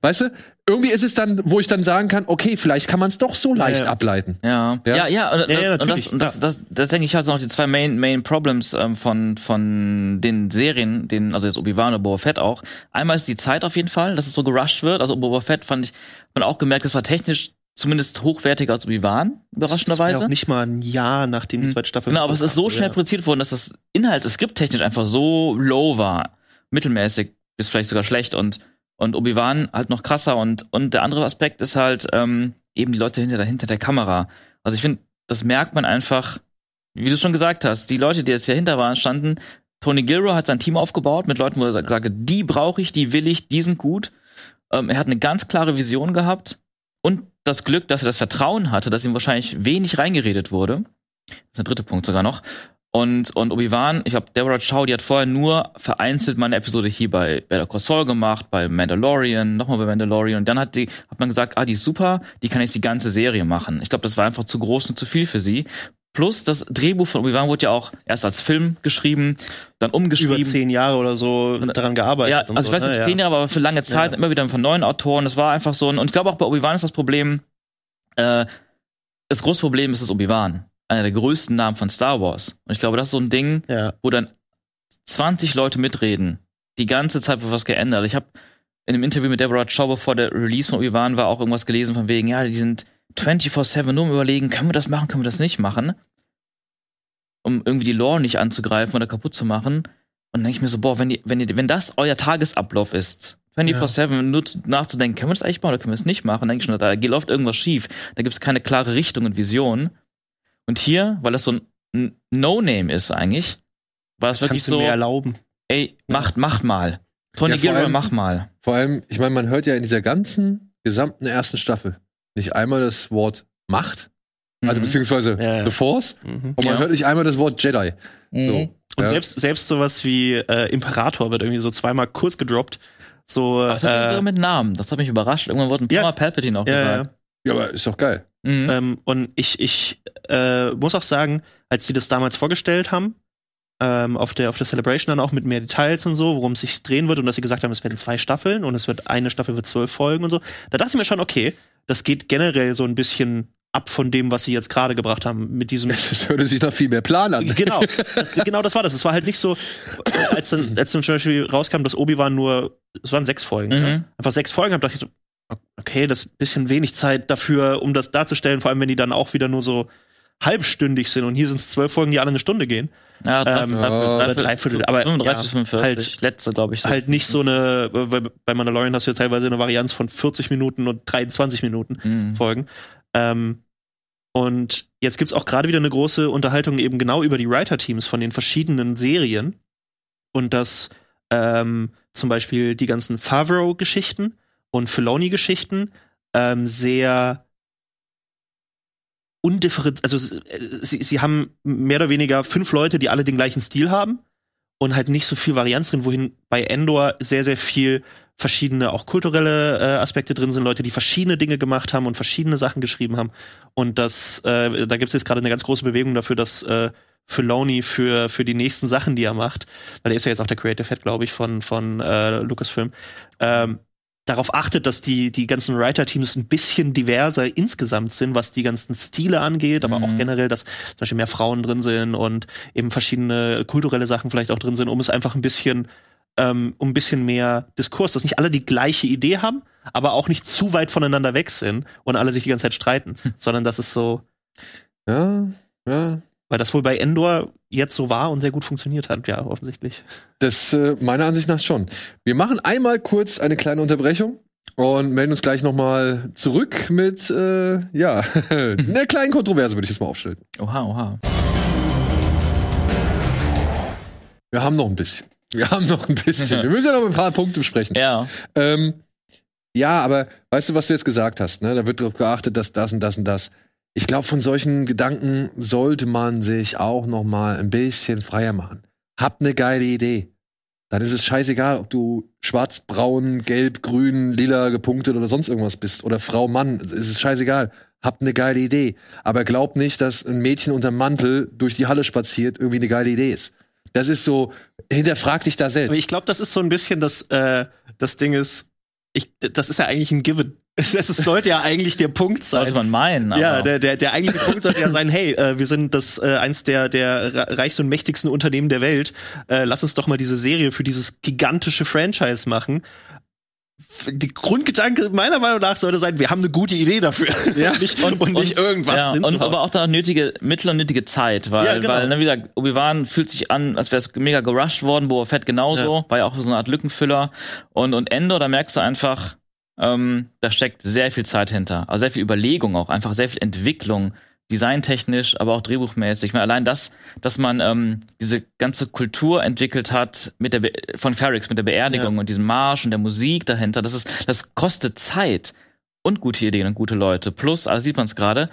weißt du, irgendwie ist es dann, wo ich dann sagen kann, okay, vielleicht kann man es doch so leicht ja. ableiten. Ja, Ja? ja, ja, und, Ja, ja, und das, natürlich, und das, das, das denke ich halt noch die zwei Main, Main Problems ähm, von, von den Serien, den, also jetzt Obi-Wan oder Boba Fett auch. Einmal ist die Zeit auf jeden Fall, dass es so gerusht wird. Also Boba Fett fand ich, man auch gemerkt, es war technisch zumindest hochwertiger als Obi-Wan, Das war überraschenderweise. ja nicht mal ein Jahr, nachdem die Hm. zweite Staffel Genau, aber es ist so schnell ja. produziert worden, dass das Inhalt, das skripttechnisch einfach so low war. Mittelmäßig bis vielleicht sogar schlecht und, und Obi-Wan halt noch krasser und, und der andere Aspekt ist halt ähm, eben die Leute hinter, hinter der Kamera. Also ich finde, das merkt man einfach, wie du schon gesagt hast, die Leute, die jetzt hier hinter waren, standen, Tony Gilroy hat sein Team aufgebaut mit Leuten, wo er sagt, die brauche ich, die will ich, die sind gut. Ähm, er hat eine ganz klare Vision gehabt und das Glück, dass er das Vertrauen hatte, dass ihm wahrscheinlich wenig reingeredet wurde. Das ist der dritte Punkt sogar noch. Und, und Obi-Wan, ich glaube, Deborah Chow, die hat vorher nur vereinzelt mal eine Episode hier bei Better Call Saul gemacht, bei Mandalorian, nochmal bei Mandalorian. Und dann hat die, hat man gesagt, ah, die ist super, die kann jetzt die ganze Serie machen. Ich glaube, das war einfach zu groß und zu viel für sie. Plus, das Drehbuch von Obi-Wan wurde ja auch erst als Film geschrieben, dann umgeschrieben. über zehn Jahre oder so daran gearbeitet. Ja, also ich weiß so, nicht, ne? zehn Jahre, aber für lange Zeit Ja. immer wieder von neuen Autoren. Das war einfach so ein, und ich glaube auch bei Obi-Wan ist das Problem, äh, das große Problem ist das Obi-Wan. Einer der größten Namen von Star Wars. Und ich glaube, das ist so ein Ding, Ja. wo dann 20 Leute mitreden die ganze Zeit wird was geändert. Ich habe in einem Interview mit Deborah Chow, bevor der Release von Obi-Wan war, auch irgendwas gelesen von wegen, ja, die sind 24-7 nur im Überlegen, können wir das machen, können wir das nicht machen? Um irgendwie die Lore nicht anzugreifen oder kaputt zu machen. Und dann denke ich mir so, boah, wenn, die, wenn, die, wenn das euer Tagesablauf ist, 24-7 ja. nur nachzudenken, können wir das eigentlich machen oder können wir es nicht machen, denke ich schon, da läuft irgendwas schief. Da gibt es keine klare Richtung und Vision. Und hier, weil das so ein No-Name ist eigentlich, war es wirklich Kannst so, du mir erlauben. ey, macht, macht mal. Tony Ja, Gilroy, allem- mach mal. Vor allem, ich meine, man hört ja in dieser ganzen gesamten ersten Staffel nicht einmal das Wort Macht, also Mhm. beziehungsweise Ja, ja. The Force, Mhm. und man Ja. hört nicht einmal das Wort Jedi. Mhm. So. Und ja. selbst, selbst sowas wie äh, Imperator wird irgendwie so zweimal kurz gedroppt. So, Aber das äh, sogar mit Namen. Das hat mich überrascht. Irgendwann wurde ein paar Ja. Mal Palpatine auch gesagt. ja, aber ist doch geil. Mhm. Ähm, und ich, ich äh, muss auch sagen, als die das damals vorgestellt haben, ähm, auf der auf der Celebration dann auch mit mehr Details und so, worum es sich drehen wird und dass sie gesagt haben, es werden zwei Staffeln und es wird eine Staffel wird zwölf Folgen und so, da dachte ich mir schon, okay, das geht generell so ein bisschen ab von dem, was sie jetzt gerade gebracht haben mit diesem Das hörte sich nach viel mehr Plan an. genau, das, genau das war das. Es war halt nicht so, als dann, als dann zum Beispiel rauskam, dass Obi-Wan nur, es waren sechs Folgen, Mhm. ne? einfach sechs Folgen, hab dachte ich so, okay, das ist ein bisschen wenig Zeit dafür, um das darzustellen, vor allem wenn die dann auch wieder nur so halbstündig sind und hier sind es zwölf Folgen, die alle eine Stunde gehen. Ja, drei, Ähm, ja, dreiviertel, Dreiviertel, aber 35 ja, bis 45. halt- letzte, glaube ich. so. Halt nicht so eine, weil bei Mandalorian hast du ja teilweise eine Varianz von 40 Minuten und 23 Minuten Mhm. Folgen. Ähm, und jetzt gibt's auch gerade wieder eine große Unterhaltung eben genau über die Writer-Teams von den verschiedenen Serien. Und dass ähm, zum Beispiel die ganzen Favreau-Geschichten und Filoni-Geschichten ähm, sehr undifferenziert, also äh, sie, sie haben mehr oder weniger fünf Leute, die alle den gleichen Stil haben und halt nicht so viel Varianz drin, wohin bei Endor sehr, sehr viel verschiedene, auch kulturelle äh, Aspekte drin sind, Leute, die verschiedene Dinge gemacht haben und verschiedene Sachen geschrieben haben. Und das, äh, da gibt es jetzt gerade eine ganz große Bewegung dafür, dass äh, Filoni für, für die nächsten Sachen, die er macht, weil er ist ja jetzt auch der Creative Head, glaube ich, von, von äh, Lucasfilm, ähm, darauf achtet, dass die, die ganzen Writer-Teams ein bisschen diverser insgesamt sind, was die ganzen Stile angeht, aber Mhm. auch generell, dass zum Beispiel mehr Frauen drin sind und eben verschiedene kulturelle Sachen vielleicht auch drin sind, um es einfach ein bisschen, ähm, um ein bisschen mehr Diskurs, dass nicht alle die gleiche Idee haben, aber auch nicht zu weit voneinander weg sind und alle sich die ganze Zeit streiten, sondern dass es so, Ja, ja. Weil das wohl bei Endor jetzt so war und sehr gut funktioniert hat, ja, offensichtlich. Das äh, meiner Ansicht nach schon. Wir machen einmal kurz eine kleine Unterbrechung und melden uns gleich nochmal zurück mit, äh, ja, einer kleinen Kontroverse, würde ich jetzt mal aufstellen. Oha, oha. Wir haben noch ein bisschen. Wir haben noch ein bisschen. Wir müssen ja noch ein paar Punkte besprechen. Ja. Ähm, ja, aber weißt du, was du jetzt gesagt hast? Ne? Da wird darauf geachtet, dass das und das und das. Ich glaube, von solchen Gedanken sollte man sich auch noch mal ein bisschen freier machen. Habt eine geile Idee. Dann ist es scheißegal, ob du schwarz, braun, gelb, grün, lila gepunktet oder sonst irgendwas bist. Oder Frau, Mann. Es ist scheißegal. Habt eine geile Idee. Aber glaubt nicht, dass ein Mädchen unterm Mantel durch die Halle spaziert irgendwie eine geile Idee ist. Das ist so, hinterfrag dich da selbst. ich glaube, das ist so ein bisschen das, äh, das Ding ist, ich, das ist ja eigentlich ein Given. Es, es sollte ja eigentlich der Punkt sein. Sollte man meinen. Aber Ja, der, der, der eigentliche Punkt sollte ja sein, hey, äh, wir sind das äh, eins der, der reichsten und mächtigsten Unternehmen der Welt. Äh, lass uns doch mal diese Serie für dieses gigantische Franchise machen. Die Grundgedanke meiner Meinung nach sollte sein, wir haben eine gute Idee dafür. Ja, und, nicht, und, nicht irgendwas ja, und aber auch da nötige Mittel und nötige Zeit, weil, Ja, genau. weil ne, wie gesagt, Obi-Wan fühlt sich an, als wäre es mega gerusht worden, Boba Fett genauso, war ja auch so eine Art Lückenfüller und und Endor, da merkst du einfach, ähm, da steckt sehr viel Zeit hinter, also sehr viel Überlegung auch, einfach sehr viel Entwicklung, designtechnisch, aber auch drehbuchmäßig. Ich meine, allein das, dass man ähm, diese ganze Kultur entwickelt hat mit der Be von Ferrix mit der Beerdigung Ja. und diesem Marsch und der Musik dahinter, das ist das kostet Zeit und gute Ideen und gute Leute. Plus, also sieht man es gerade.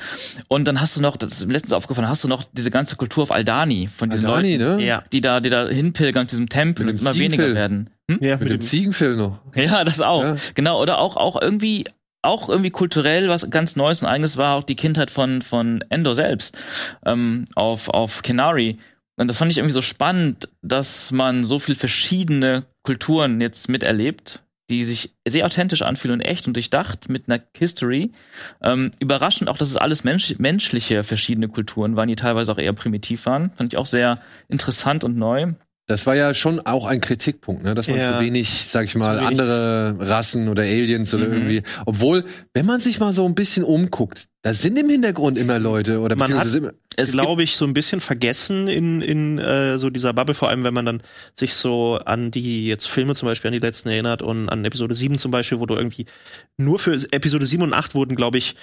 Und dann hast du noch, das ist mir letztens aufgefallen, hast du noch diese ganze Kultur auf Aldani von diesen Aldani, Leuten, ne? ja. die da, die da hinpilgern zu diesem Tempel Mit und immer weniger Ziegenfell. werden. Hm? ja, Mit dem Ziegenfell noch. Ja, das auch. Ja. Genau. Oder auch, auch irgendwie, auch irgendwie kulturell was ganz Neues und eigenes war auch die Kindheit von, von Endo selbst, ähm, auf, auf Kenari. Und das fand ich irgendwie so spannend, dass man so viel verschiedene Kulturen jetzt miterlebt, die sich sehr authentisch anfühlen und echt und durchdacht mit einer History. Ähm, überraschend auch, dass es alles mensch menschliche verschiedene Kulturen waren, die teilweise auch eher primitiv waren. Fand ich auch sehr interessant und neu. Das war ja schon auch ein Kritikpunkt, ne? dass man Ja. zu wenig, sag ich mal, andere Rassen oder Aliens oder Mhm. irgendwie. Obwohl, wenn man sich mal so ein bisschen umguckt, da sind im Hintergrund immer Leute oder Man beziehungsweise immer, Es glaube ich, so ein bisschen vergessen in, in äh, so dieser Bubble, vor allem wenn man dann sich so an die jetzt Filme zum Beispiel, an die letzten erinnert und an Episode 7 zum Beispiel, wo du irgendwie nur für Episode 7 und 8 wurden, glaube ich,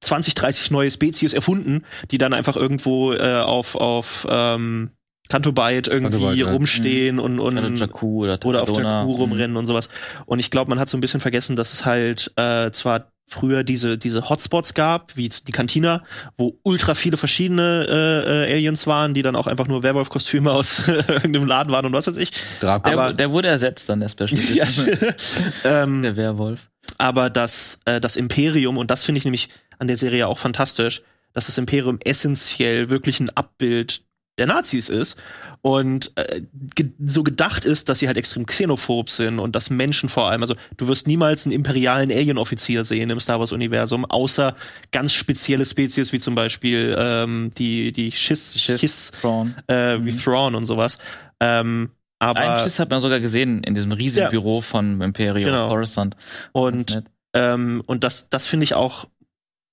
20, 30 neue Spezies erfunden, die dann einfach irgendwo äh, auf, auf ähm, Canto Bight irgendwie Canto Bight, ja. rumstehen und, und oder Jakku oder oder auf. Jakku rumrennen und sowas. Und ich glaube, man hat so ein bisschen vergessen, dass es halt äh, zwar früher diese diese Hotspots gab, wie die Cantina, wo ultra viele verschiedene äh, äh, Aliens waren, die dann auch einfach nur Werwolf-Kostüme aus irgendeinem Laden waren und was weiß ich. Draco. Der, aber- der wurde ersetzt dann, der Special Ja, ähm, der Werwolf. aber das, äh, das Imperium, und das finde ich nämlich an der Serie auch fantastisch, dass das Imperium essentiell wirklich ein Abbild der Nazis ist und äh, ge so gedacht ist, dass sie halt extrem xenophob sind und dass Menschen vor allem, also du wirst niemals einen imperialen Alien-Offizier sehen im Star Wars-Universum, außer ganz spezielle Spezies wie zum Beispiel ähm, die, die Schiss, Schiss, Schiss Thrawn. äh, wie Mhm. Thrawn und sowas. Ähm, aber Einen Schiss hat man sogar gesehen in diesem riesigen Ja. Büro von Imperium Genau. Coruscant. und. Ähm, und das, das finde ich auch,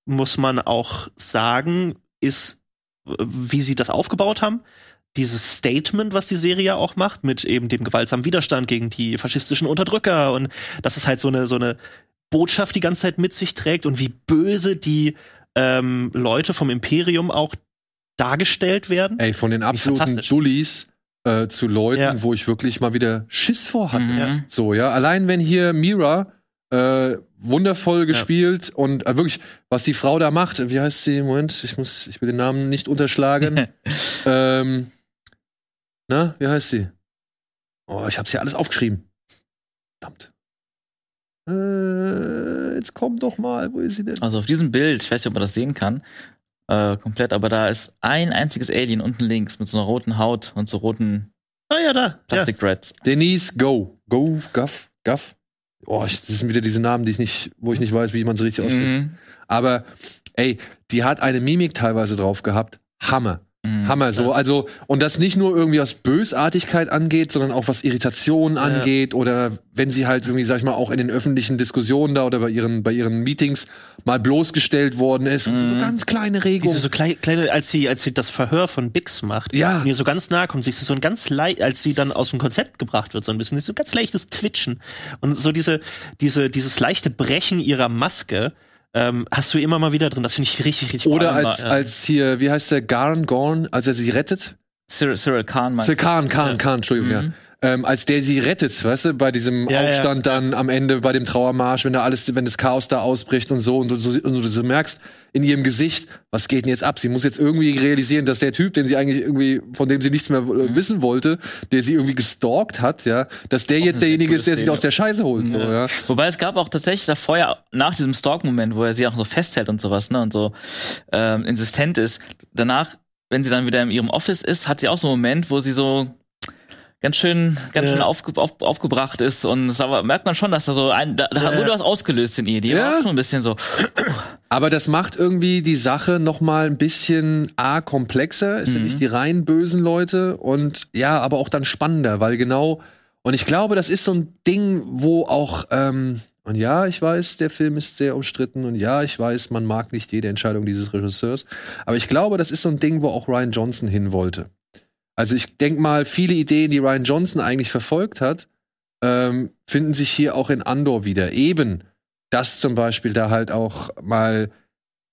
muss man auch sagen, ist, wie sie das aufgebaut haben. Dieses Statement, was die Serie ja auch macht, mit eben dem gewaltsamen Widerstand gegen die faschistischen Unterdrücker und dass es halt so eine, so eine Botschaft die ganze Zeit mit sich trägt und wie böse die ähm, Leute vom Imperium auch dargestellt werden. Ey, von den absoluten. Dullis äh, zu Leuten, Ja. wo ich wirklich mal wieder Schiss vor hatte. Mhm. So, ja. Allein wenn hier Mira äh, wundervoll gespielt und äh, wirklich, was die Frau da macht, wie heißt sie? Moment, ich muss, ich will den Namen nicht unterschlagen. ähm, na, wie heißt sie? Oh, ich hab's hier alles aufgeschrieben. Verdammt. Äh, jetzt komm doch mal, wo ist sie denn? Also auf diesem Bild, ich weiß nicht, ob man das sehen kann, äh, komplett, aber da ist ein einziges Alien unten links mit so einer roten Haut und so roten Ah ja, da. Ja. Plastic Dreads. Denise Go. Go, Guff, Guff. Oh, ich, das sind wieder diese Namen, die ich nicht, wo ich nicht weiß, wie man sie richtig ausspricht. Mhm. Aber, ey, die hat eine Mimik teilweise drauf gehabt. Hammer. Mhm. Hammer, so. Also, und das nicht nur irgendwie was Bösartigkeit angeht, sondern auch was Irritation angeht oder wenn sie halt irgendwie, sag ich mal, auch in den öffentlichen Diskussionen da oder bei ihren, bei ihren Meetings mal bloßgestellt worden ist. Und so Mhm. ganz kleine Regungen. so kleine, kleine, als sie, als sie das Verhör von Bix macht, Ja. mir so ganz nahe kommt, sich so ein ganz leicht, als sie dann aus dem Konzept gebracht wird, so ein bisschen, so ganz leichtes Twitchen und so diese, diese, dieses leichte Brechen ihrer Maske, ähm, hast du immer mal wieder drin. Das finde ich richtig, richtig Oder cool. als, Ja. als hier, wie heißt der, Garn Gorn, als er sie rettet? Cyril, Cyril Khan meinst Sir du? Khan, Khan, Ja. Khan, Entschuldigung, ja. Mhm. Ähm, als der sie rettet, weißt du, bei diesem Ja, ja. Aufstand dann am Ende, bei dem Trauermarsch, wenn da alles, wenn das Chaos da ausbricht und so und du, so, und du so merkst in ihrem Gesicht, was geht denn jetzt ab? Sie muss jetzt irgendwie realisieren, dass der Typ, den sie eigentlich irgendwie, von dem sie nichts mehr äh, wissen wollte, der sie irgendwie gestalkt hat, ja, dass der jetzt derjenige ist, der sie aus der Scheiße holt, so, ja. Wobei es gab auch tatsächlich davor ja, nach diesem Stalk-Moment, wo er sie auch so festhält und sowas, ne, und so ähm, insistent ist. Danach, wenn sie dann wieder in ihrem Office ist, hat sie auch so einen Moment, wo sie so ganz schön, ganz Ja. schön aufge, auf, aufgebracht ist und das aber merkt man schon, dass da so ein, da, da Ja. wurde was ausgelöst in ihr. Die Ja. war schon ein bisschen so, Aber das macht irgendwie die Sache noch mal ein bisschen a komplexer. Es sind Mhm. nicht die rein bösen Leute und ja, aber auch dann spannender, weil genau und ich glaube, das ist so ein Ding, wo auch ähm, und ja, ich weiß, der Film ist sehr umstritten und ja, ich weiß, man mag nicht jede Entscheidung dieses Regisseurs, aber ich glaube, das ist so ein Ding, wo auch Ryan Johnson hin wollte. Also ich denk mal, viele Ideen, die Ryan Johnson eigentlich verfolgt hat, ähm, finden sich hier auch in Andor wieder. Eben, dass zum Beispiel da halt auch mal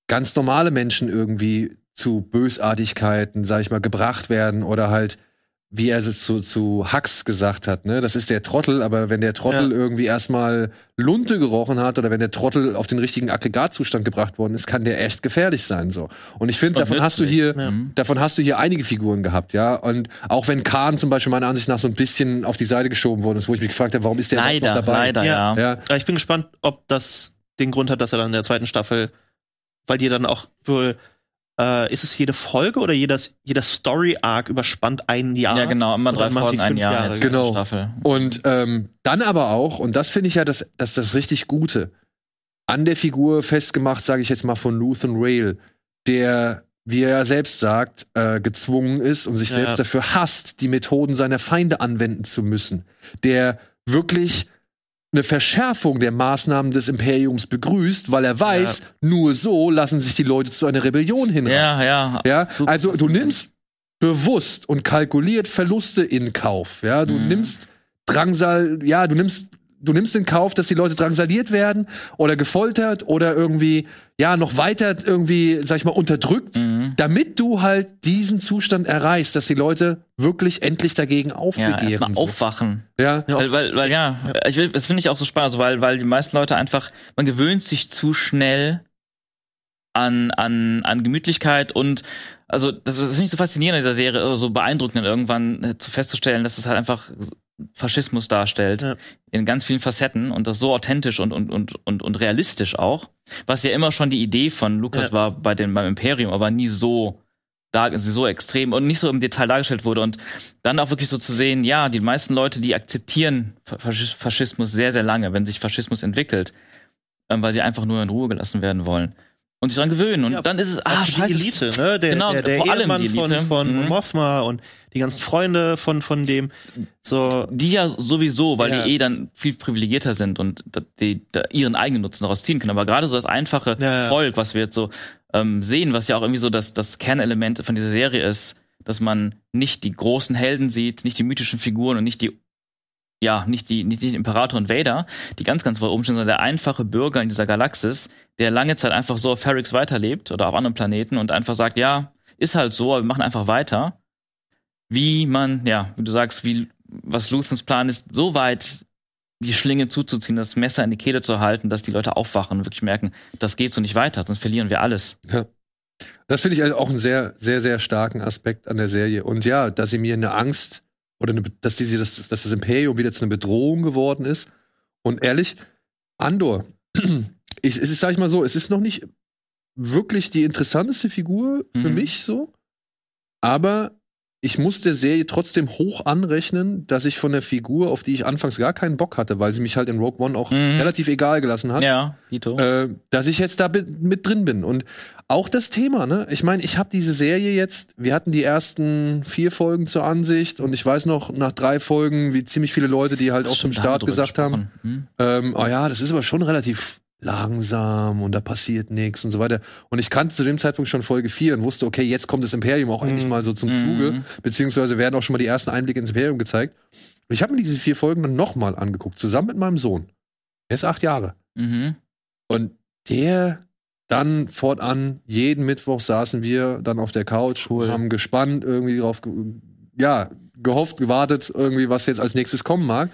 ganz normale Menschen irgendwie zu Bösartigkeiten, sag ich mal, gebracht werden oder halt, wie er es zu, zu Hux gesagt hat, ne? Das ist der Trottel, aber wenn der Trottel Ja. irgendwie erstmal Lunte gerochen hat oder wenn der Trottel auf den richtigen Aggregatzustand gebracht worden ist, kann der echt gefährlich sein, so. Und ich finde, davon hast du hier, Ja. mhm. davon hast du hier einige Figuren gehabt, ja. Und auch wenn Khan zum Beispiel meiner Ansicht nach so ein bisschen auf die Seite geschoben worden ist, wo ich mich gefragt habe, warum ist der leider, noch dabei? leider, ja. Ja. Ja, ich bin gespannt, ob das den Grund hat, dass er dann in der zweiten Staffel, weil die dann auch wohl, äh, ist es jede Folge oder jeder, jeder Story-Arc überspannt ein Jahr? Ja, genau, immer drei dann macht die Folgen, ein Jahr. Jahre, jetzt genau. Staffel. Und ähm, dann aber auch, und das finde ich ja das, das, das richtig Gute, an der Figur festgemacht, sage ich jetzt mal, von Luthen Rail, der wie er ja selbst sagt, äh, gezwungen ist und sich Ja. selbst dafür hasst, die Methoden seiner Feinde anwenden zu müssen. Der wirklich eine Verschärfung der Maßnahmen des Imperiums begrüßt, weil er weiß, nur so lassen sich die Leute zu einer Rebellion hinreißen. Ja, ja. Ja, also du nimmst bewusst und kalkuliert Verluste in Kauf. Ja, du Mhm. nimmst Drangsal, ja, du nimmst du nimmst in Kauf, dass die Leute drangsaliert werden oder gefoltert oder irgendwie ja noch weiter irgendwie, sag ich mal, unterdrückt, Mhm. damit du halt diesen Zustand erreichst, dass die Leute wirklich endlich dagegen Ja, aufbegehren. erstmal so. aufwachen. ja. Ja. Weil, weil, weil ja, ich will, das finde ich auch so spannend, also weil, weil die meisten Leute einfach, man gewöhnt sich zu schnell an, an, an Gemütlichkeit und also das, das finde ich so faszinierend in der Serie, so beeindruckend irgendwann äh, zu festzustellen, dass es halt einfach Faschismus darstellt Ja. in ganz vielen Facetten und das so authentisch und, und, und, und, und realistisch auch, was ja immer schon die Idee von Lukas Ja. war bei den, beim Imperium, aber nie so da, so extrem und nicht so im Detail dargestellt wurde und dann auch wirklich so zu sehen, ja, die meisten Leute, die akzeptieren Fasch- Faschismus sehr, sehr lange, wenn sich Faschismus entwickelt, ähm, weil sie einfach nur in Ruhe gelassen werden wollen und sich daran gewöhnen. Und Ja, dann ist es, ah, Also die scheiße. Elite, ne? Der, Genau, der, der vor allem Ehemann die Elite. von, von Mhm. Mothma und die ganzen Freunde von, von dem. So, Die ja sowieso, weil Ja. die eh dann viel privilegierter sind und die da ihren eigenen Nutzen daraus ziehen können. Aber gerade so das einfache ja. Volk, was wir jetzt so ähm, sehen, was ja auch irgendwie so das, das Kernelement von dieser Serie ist, dass man nicht die großen Helden sieht, nicht die mythischen Figuren und nicht die ja, nicht die, nicht die Imperator und Vader, die ganz, ganz weit oben stehen, sondern der einfache Bürger in dieser Galaxis, der lange Zeit einfach so auf Ferrix weiterlebt oder auf anderen Planeten und einfach sagt, ja, ist halt so, aber wir machen einfach weiter. Wie man, ja, wie du sagst, wie, was Luthens Plan ist, so weit die Schlinge zuzuziehen, das Messer in die Kehle zu halten, dass die Leute aufwachen und wirklich merken, das geht so nicht weiter, sonst verlieren wir alles. Das finde ich also auch einen sehr, sehr, sehr starken Aspekt an der Serie. Und ja, dass sie mir eine Angst oder eine, dass, die, dass, dass das Imperium wieder zu einer Bedrohung geworden ist. Und ehrlich, Andor, ich, es ist, sag ich mal so, es ist noch nicht wirklich die interessanteste Figur für Mhm. mich so. Aber ich muss der Serie trotzdem hoch anrechnen, dass ich von der Figur, auf die ich anfangs gar keinen Bock hatte, weil sie mich halt in Rogue One auch Mhm. relativ egal gelassen hat, Ja, äh, dass ich jetzt da mit drin bin. Und auch das Thema, ne? Ich meine, ich habe diese Serie jetzt, wir hatten die ersten vier Folgen zur Ansicht und ich weiß noch nach drei Folgen, wie ziemlich viele Leute, die halt auch zum haben Start gesagt haben, gesprochen. Hm? ähm, oh ja, das ist aber schon relativ langsam und da passiert nichts und so weiter. Und ich kannte zu dem Zeitpunkt schon Folge 4 und wusste, okay, jetzt kommt das Imperium auch endlich Mhm. mal so zum Mhm. Zuge, beziehungsweise werden auch schon mal die ersten Einblicke ins Imperium gezeigt. Und ich habe mir diese vier Folgen dann nochmal angeguckt, zusammen mit meinem Sohn. Er ist acht Jahre. Mhm. Und der dann fortan, jeden Mittwoch saßen wir dann auf der Couch, Cool. haben gespannt irgendwie drauf, ja, gehofft, gewartet, irgendwie, was jetzt als nächstes kommen mag.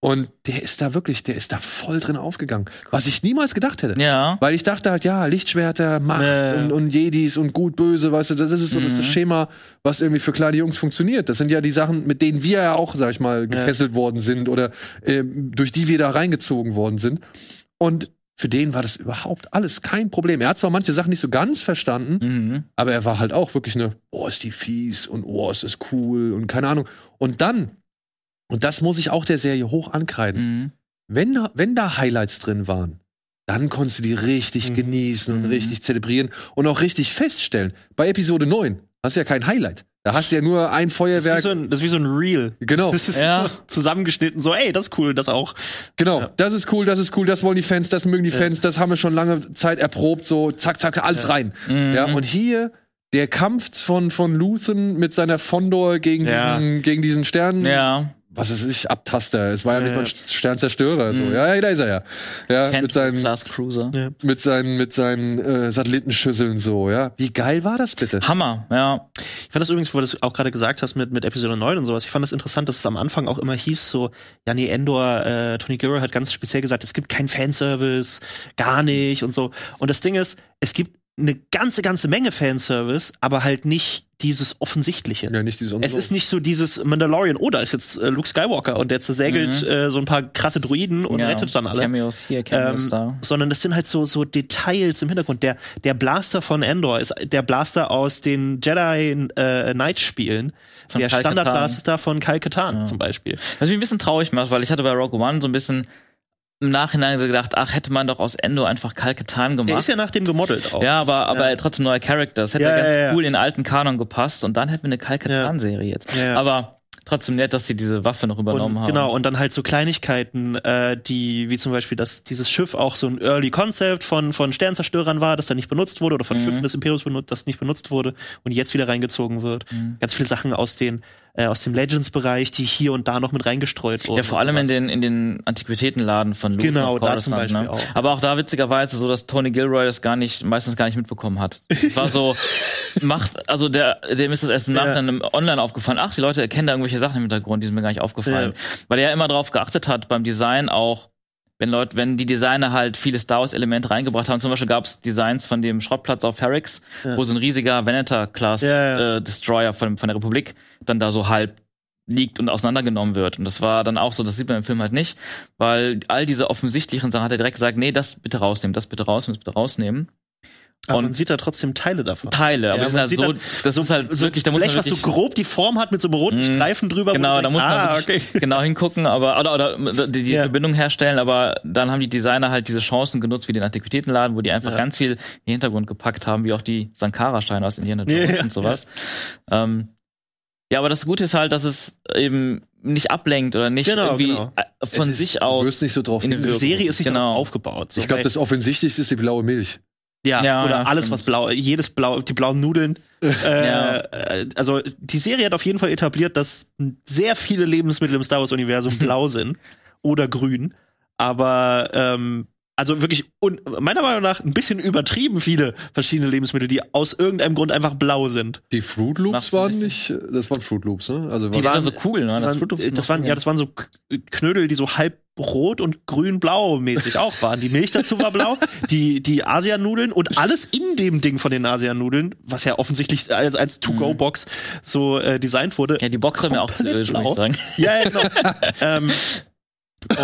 Und der ist da wirklich, der ist da voll drin aufgegangen. Was ich niemals gedacht hätte. Ja. Weil ich dachte halt, ja, Lichtschwerter, Macht Ja, ja. und, und Jedis und gut, böse, weißt du, das ist so das, Mhm. das Schema, was irgendwie für kleine Jungs funktioniert. Das sind ja die Sachen, mit denen wir ja auch, sag ich mal, gefesselt worden sind oder ähm, durch die wir da reingezogen worden sind. Und für den war das überhaupt alles kein Problem. Er hat zwar manche Sachen nicht so ganz verstanden, Mhm. aber er war halt auch wirklich eine, oh, ist die fies und oh, ist das cool und keine Ahnung. Und dann, und das muss ich auch der Serie hoch ankreiden, Mhm. wenn, da- wenn da Highlights drin waren, dann konntest du die richtig Mhm. genießen und Mhm. richtig zelebrieren und auch richtig feststellen. Bei Episode 9 hast du ja kein Highlight. Da hast du ja nur ein das, ist wie Feuerwerk. so ein, das ist wie so ein Reel. genau, Das ist Ja. zusammengeschnitten, so, ey, das ist cool, das auch. genau. Ja. Das ist cool, das ist cool, das wollen die Fans, das mögen die Ja. Fans, das haben wir schon lange Zeit erprobt, so zack, zack, alles Ja. rein. Mhm. Ja, und hier der Kampf von, von Luthen mit seiner Fondor gegen Ja. diesen, gegen diesen Stern. ja. Was ist ich? Abtaster. Es war ja, Ja, nicht mal ein ja. Sternzerstörer. So. Mhm. Ja, ja, da ist er ja. Ja, mit seinen, Class Cruiser. Ja. mit seinen, mit seinen äh, Satellitenschüsseln so, ja. Wie geil war das bitte? Hammer, ja. Ich fand das übrigens, wo du das auch gerade gesagt hast mit, mit Episode 9 und sowas, ich fand das interessant, dass es am Anfang auch immer hieß, so, ja, nee, Endor, äh, Tony Gilroy hat ganz speziell gesagt, es gibt keinen Fanservice, gar nicht und so. Und das Ding ist, es gibt eine ganze, ganze Menge Fanservice, aber halt nicht dieses Offensichtliche. Ja, nicht diese Es ist nicht so dieses Mandalorian, oh, da ist jetzt äh, Luke Skywalker und der zersägelt Mhm. äh, so ein paar krasse Druiden und ja. rettet dann alle. Cameos hier, Cameos Ähm, da. sondern das sind halt so, so Details im Hintergrund. Der, der Blaster von Endor ist der Blaster aus den Jedi äh, Knight Spielen. Von der Standardblaster von Kyle Katarn Ja. zum Beispiel. Was mich ein bisschen traurig macht, weil ich hatte bei Rogue One so ein bisschen im Nachhinein gedacht, ach, hätte man doch aus Endo einfach Kalketan gemacht. Der ist ja nach dem gemodelt auch. Ja, aber, aber Ja. trotzdem neuer Charakter. Das hätte Ja, ganz ja, cool in den alten Kanon gepasst und dann hätten wir eine Kalkatan-Serie jetzt. Aber trotzdem nett, dass sie diese Waffe noch übernommen und, haben. Genau, und dann halt so Kleinigkeiten, äh, die, wie zum Beispiel, dass dieses Schiff auch so ein Early Concept von, von Sternzerstörern war, das dann nicht benutzt wurde, oder von Mhm. Schiffen des Imperiums benutzt, das nicht benutzt wurde und jetzt wieder reingezogen wird. Mhm. Ganz viele Sachen aus den, äh, aus dem Legends-Bereich, die hier und da noch mit reingestreut wurden. Ja, vor allem in den, in den Antiquitätenladen von Luton Genau, da zum Coruscant, Beispiel ne? auch. Aber auch da witzigerweise so, dass Tony Gilroy das gar nicht, meistens gar nicht mitbekommen hat. Es war so, macht, also der, dem ist das erst im Ja. Nachhinein online aufgefallen. Ach, die Leute erkennen da irgendwelche Sachen im Hintergrund, die sind mir gar nicht aufgefallen. Weil er ja immer darauf geachtet hat beim Design auch, wenn Leute, wenn die Designer halt viele Star Wars Elemente reingebracht haben, zum Beispiel gab es Designs von dem Schrottplatz auf Ferrix, Ja. wo so ein riesiger Venator-Class Ja, ja. Äh, Destroyer von, von der Republik dann da so halb liegt und auseinandergenommen wird. Und das war dann auch so, das sieht man im Film halt nicht, weil all diese offensichtlichen Sachen hat er direkt gesagt, nee, das bitte rausnehmen, das bitte rausnehmen, das bitte rausnehmen. Aber und- man sieht da trotzdem Teile davon. Teile, aber Ja, die sind man halt so, dann das ist halt so wirklich, da muss man Blech, was so wirklich, grob die Form hat mit so einem roten Mhm. Streifen drüber. Genau, du da muss man ah, wirklich okay. genau hingucken, aber oder, oder die, die Ja. Verbindung herstellen, aber dann haben die Designer halt diese Chancen genutzt, wie den Antiquitätenladen, wo die einfach Ja. ganz viel in den Hintergrund gepackt haben, wie auch die Sankara-Steine aus Indiana Jones ja, und sowas. Ähm, ja, aber das Gute ist halt, dass es eben nicht ablenkt oder nicht Genau, irgendwie genau. äh, von Es ist- sich Du aus. wirst nicht so drauf in Die. Serie ist nicht Genau. aufgebaut. So, Ich glaube, das Offensichtlichste ist die blaue Milch. Ja, Ja, oder ja, alles, stimmt. was blau, jedes blau, die blauen Nudeln. äh, Ja. Also die Serie hat auf jeden Fall etabliert, dass sehr viele Lebensmittel im Star Wars Universum blau sind oder grün. Aber ähm, also wirklich un meiner Meinung nach ein bisschen übertrieben viele verschiedene Lebensmittel, die aus irgendeinem Grund einfach blau sind. Die Fruit Loops waren nicht, äh, das waren Fruit Loops, ne? Also die war, waren so cool, ne? Das, Das waren, Fruit Loops sind das noch waren ja, das waren so Knödel, die so halb rot und grün-blau mäßig auch waren. Die Milch dazu war blau, die die Asianudeln und alles in dem Ding von den Asianudeln, was ja offensichtlich als als To-Go-Box so äh, designt wurde. Mhm. Ja, die Box war mir auch zu blau. sagen. Ja, ja, genau. ähm,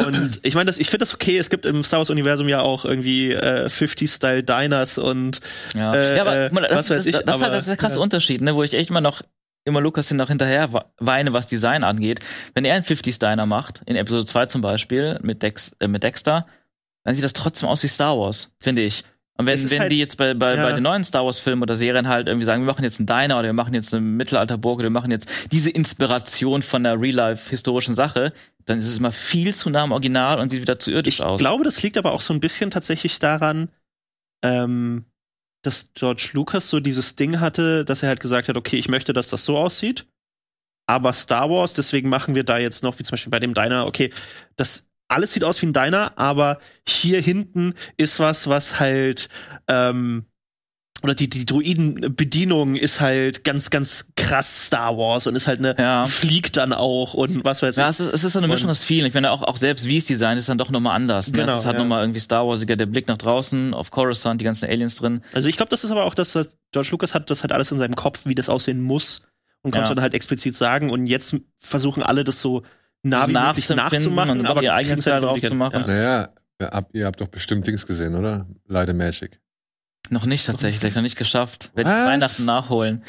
und ich meine, das, ich finde das okay. Es gibt im Star Wars Universum ja auch irgendwie äh, 50-Style Diners und Ja, Äh, ja aber äh, mal, das, was weiß das, ich, das, das, ist aber- halt, das ist der krasse ja. Unterschied, ne, wo ich echt immer noch immer Lukas hin noch hinterher weine, was Design angeht. Wenn er einen 50s Diner macht, in Episode 2 zum Beispiel, mit, Dex, äh, mit Dexter, dann sieht das trotzdem aus wie Star Wars, finde ich. Und wenn, wenn halt- die jetzt bei, bei, ja. bei den neuen Star Wars Filmen oder Serien halt irgendwie sagen, wir machen jetzt einen Diner oder wir machen jetzt eine Mittelalterburg oder wir machen jetzt diese Inspiration von einer Real-Life historischen Sache, dann ist es immer viel zu nah am Original und sieht wieder zu irdisch ich aus. glaube, das liegt aber auch so ein bisschen tatsächlich daran, ähm, dass George Lucas so dieses Ding hatte, dass er halt gesagt hat, okay, ich möchte, dass das so aussieht, aber Star Wars, deswegen machen wir da jetzt noch, wie zum Beispiel bei dem Diner, okay, das alles sieht aus wie ein Diner, aber hier hinten ist was, was halt ähm, oder die, die Druidenbedienung ist halt ganz, ganz krass Star Wars und ist halt eine, Ja. fliegt dann auch und was weiß Ja, ich. es ist, es ist so eine Mischung Und- aus vielen. Ich meine, auch, auch selbst wie es Design ist dann doch nochmal anders. Ne? Genau, es hat ja. nochmal irgendwie Star Warsiger, der Blick nach draußen, auf Coruscant, die ganzen Aliens drin. Also ich glaube, das ist aber auch das, dass George Lucas hat das halt alles in seinem Kopf, wie das aussehen muss und konnte Ja. dann halt explizit sagen und jetzt versuchen alle das so nah wie möglich Nachzuempfinden nachzumachen, und aber ihr eigenes kriegen's halt drauf zu machen. Ja. naja, ihr habt, ihr habt doch bestimmt Dings gesehen, oder? Light and Magic. Noch nicht tatsächlich, noch nicht geschafft. Werde ich? Weihnachten nachholen.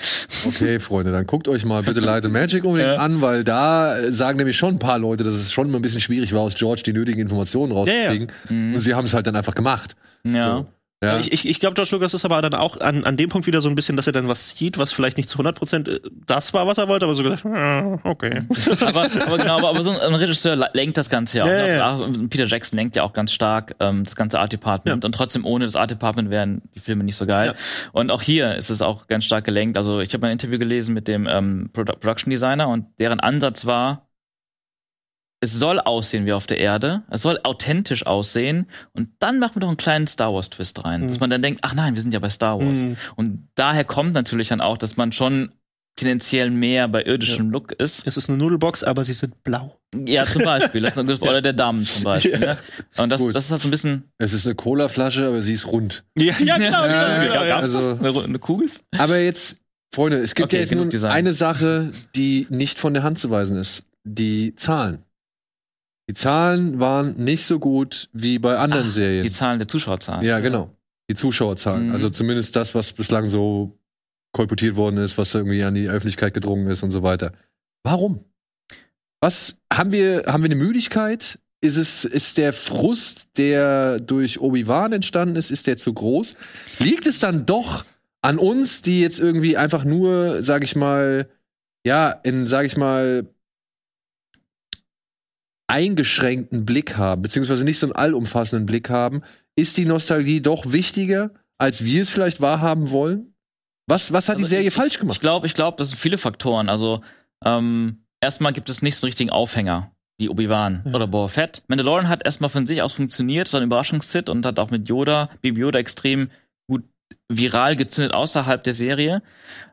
Okay, Freunde, dann guckt euch mal bitte Light and Magic unbedingt Ja. an, weil da äh, sagen nämlich schon ein paar Leute, dass es schon mal ein bisschen schwierig war, aus George die nötigen Informationen rauszukriegen. Mhm. Und sie haben es halt dann einfach gemacht. Ja. So. Ja. Ich, ich, ich glaube, George Lucas ist aber dann auch an, an dem Punkt wieder so ein bisschen, dass er dann was sieht, was vielleicht nicht zu 100% äh, das war, was er wollte, aber so gesagt, ah, okay. aber, aber genau, aber, aber so ein Regisseur le- lenkt das Ganze ja auch. Ja, ne? ja. Auch Peter Jackson lenkt ja auch ganz stark ähm, das ganze Art Department und trotzdem ohne das Art Department wären die Filme nicht so geil. Und auch hier ist es auch ganz stark gelenkt. Also ich habe ein Interview gelesen mit dem ähm, Produ Production Designer und deren Ansatz war, es soll aussehen wie auf der Erde, es soll authentisch aussehen und dann machen wir doch einen kleinen Star Wars Twist rein, Mhm. dass man dann denkt, ach nein, wir sind ja bei Star Wars. Mhm. Und daher kommt natürlich dann auch, dass man schon tendenziell mehr bei irdischem Look ist. Es ist eine Nudelbox, aber sie sind blau. Ja, zum Beispiel. Das ist, oder der Damm zum Beispiel. Ja. Ne? Und das, Gut. das ist halt so ein bisschen Es ist eine Colaflasche, aber sie ist rund. Ja, ja genau, Ja, genau, genau. Ja. also- eine, eine Kugel. Aber jetzt, Freunde, es gibt Okay, ja jetzt Design. eine Sache, die nicht von der Hand zu weisen ist. Die Zahlen. Die Zahlen waren nicht so gut wie bei anderen Ach, Serien. Die Zahlen der Zuschauerzahlen. Ja, genau. Die Zuschauerzahlen. Mhm. Also zumindest das, was bislang so kolportiert worden ist, was irgendwie an die Öffentlichkeit gedrungen ist und so weiter. Warum? Was haben wir, haben wir eine Müdigkeit ist es, ist der Frust, der durch Obi-Wan entstanden ist, ist der zu groß? Liegt es dann doch an uns, die jetzt irgendwie einfach nur, sag ich mal, ja, in, sag ich mal, eingeschränkten Blick haben, beziehungsweise nicht so einen allumfassenden Blick haben, ist die Nostalgie doch wichtiger, als wir es vielleicht wahrhaben wollen? Was, was hat Also die Serie ich- falsch gemacht? Ich glaube, ich glaube, das sind viele Faktoren. Also ähm, erstmal gibt es nicht so einen richtigen Aufhänger wie Obi-Wan Ja. oder Boba Fett. Mandalorian hat erstmal von sich aus funktioniert, war ein Überraschungshit und hat auch mit Yoda, Baby Yoda extrem gut viral gezündet außerhalb der Serie.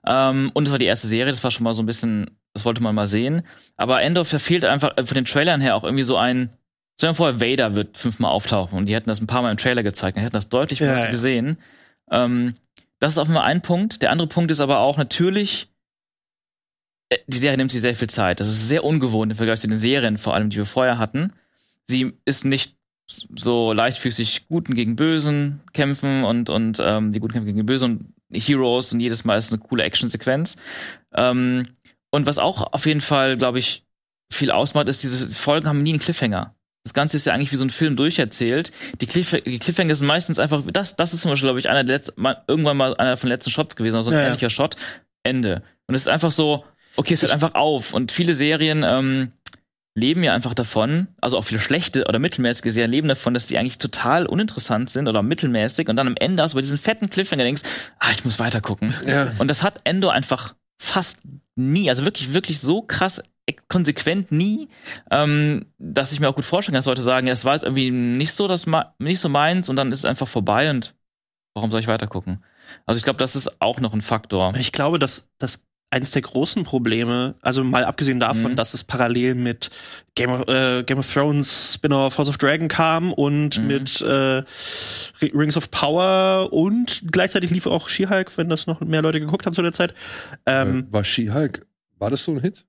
Ähm, und es war die erste Serie, das war schon mal so ein bisschen, das wollte man mal sehen. Aber Endor verfehlt einfach äh, von den Trailern her auch irgendwie so ein. Stell dir vor, Vader wird fünfmal auftauchen und die hätten das ein paar Mal im Trailer gezeigt, die hätten das deutlich Ja, ja. gesehen. Ähm, das ist auf einmal ein Punkt. Der andere Punkt ist aber auch natürlich, äh, die Serie nimmt sich sehr viel Zeit. Das ist sehr ungewohnt im Vergleich zu den Serien, vor allem, die wir vorher hatten. Sie ist nicht so leichtfüßig Guten gegen Bösen kämpfen und, und ähm, die Guten kämpfen gegen die Bösen und Heroes und jedes Mal ist eine coole Actionsequenz. Ähm, und was auch auf jeden Fall, glaube ich, viel ausmacht, ist, diese Folgen haben nie einen Cliffhanger. Das Ganze ist ja eigentlich wie so ein Film durcherzählt. Die, Cliff die Cliffhanger sind meistens einfach, das, das ist zum Beispiel, glaube ich, einer der letzten, mal, irgendwann mal einer von den letzten Shots gewesen, also ein Ja, ja. ähnlicher Shot. Ende. Und es ist einfach so, okay, es hört einfach auf. Und viele Serien ähm, leben ja einfach davon, also auch viele schlechte oder mittelmäßige Serien leben davon, dass die eigentlich total uninteressant sind oder mittelmäßig und dann am Ende hast du bei diesen fetten Cliffhanger denkst, ah, ich muss weiter gucken. Ja. Und das hat Endo einfach fast nie, also wirklich, wirklich so krass e- konsequent nie, ähm, dass ich mir auch gut vorstellen kann, dass Leute sagen, es war jetzt irgendwie nicht so, das nicht so meins und dann ist es einfach vorbei und warum soll ich weiter gucken? Also ich glaube, das ist auch noch ein Faktor. Ich glaube, dass das eines der großen Probleme, also mal abgesehen davon, Mhm. dass es parallel mit Game of, äh, Game of Thrones Spin-off House of Dragon kam und Mhm. mit äh, Rings of Power und gleichzeitig lief auch She-Hulk, wenn das noch mehr Leute geguckt haben zu der Zeit. Ähm, War She-Hulk, war das so ein Hit?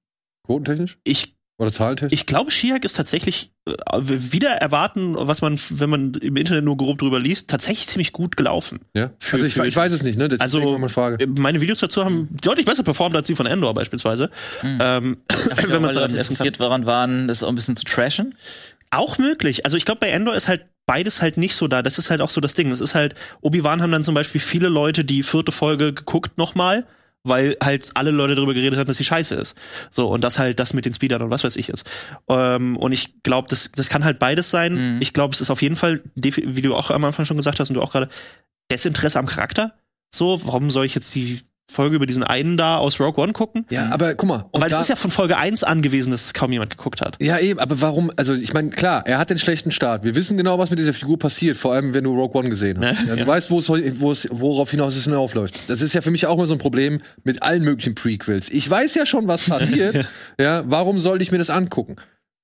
Quotentechnisch? ich Oder zahlentechnisch? Ich glaube, She-Hulk ist tatsächlich äh, wieder erwarten, was man, wenn man im Internet nur grob drüber liest, tatsächlich ziemlich gut gelaufen. ja. für- also ich, ich weiß es nicht, ne? Also, Deswegen mal Frage. Äh, Meine Videos dazu haben deutlich besser performt als die von Endor beispielsweise. Mhm. Ähm, Wenn man es dann interessiert daran waren, das auch ein bisschen zu trashen. Auch möglich. Also ich glaube, bei Endor ist halt beides halt nicht so da. Das ist halt auch so das Ding. Es ist halt, Obi-Wan haben dann zum Beispiel viele Leute die vierte Folge geguckt nochmal, weil halt alle Leute darüber geredet haben, dass sie scheiße ist. So, und das halt das mit den Speedern und was weiß ich ist. Ähm, und ich glaube, das, das kann halt beides sein. Mhm. Ich glaube, es ist auf jeden Fall, wie du auch am Anfang schon gesagt hast und du auch gerade, Desinteresse am Charakter. So, warum soll ich jetzt die Folge über diesen einen da aus Rogue One gucken? Ja, aber guck mal. und Weil es ist ja von Folge 1 an gewesen, dass es kaum jemand geguckt hat. Ja, eben, aber warum? Also, ich meine, klar, er hat den schlechten Start. Wir wissen genau, was mit dieser Figur passiert, vor allem wenn du Rogue One gesehen hast. Ne? Ja, du Ja. weißt, wo es, wo es, worauf hinaus es hinaufläuft. Das ist ja für mich auch immer so ein Problem mit allen möglichen Prequels. Ich weiß ja schon, was passiert. ja, warum soll ich mir das angucken?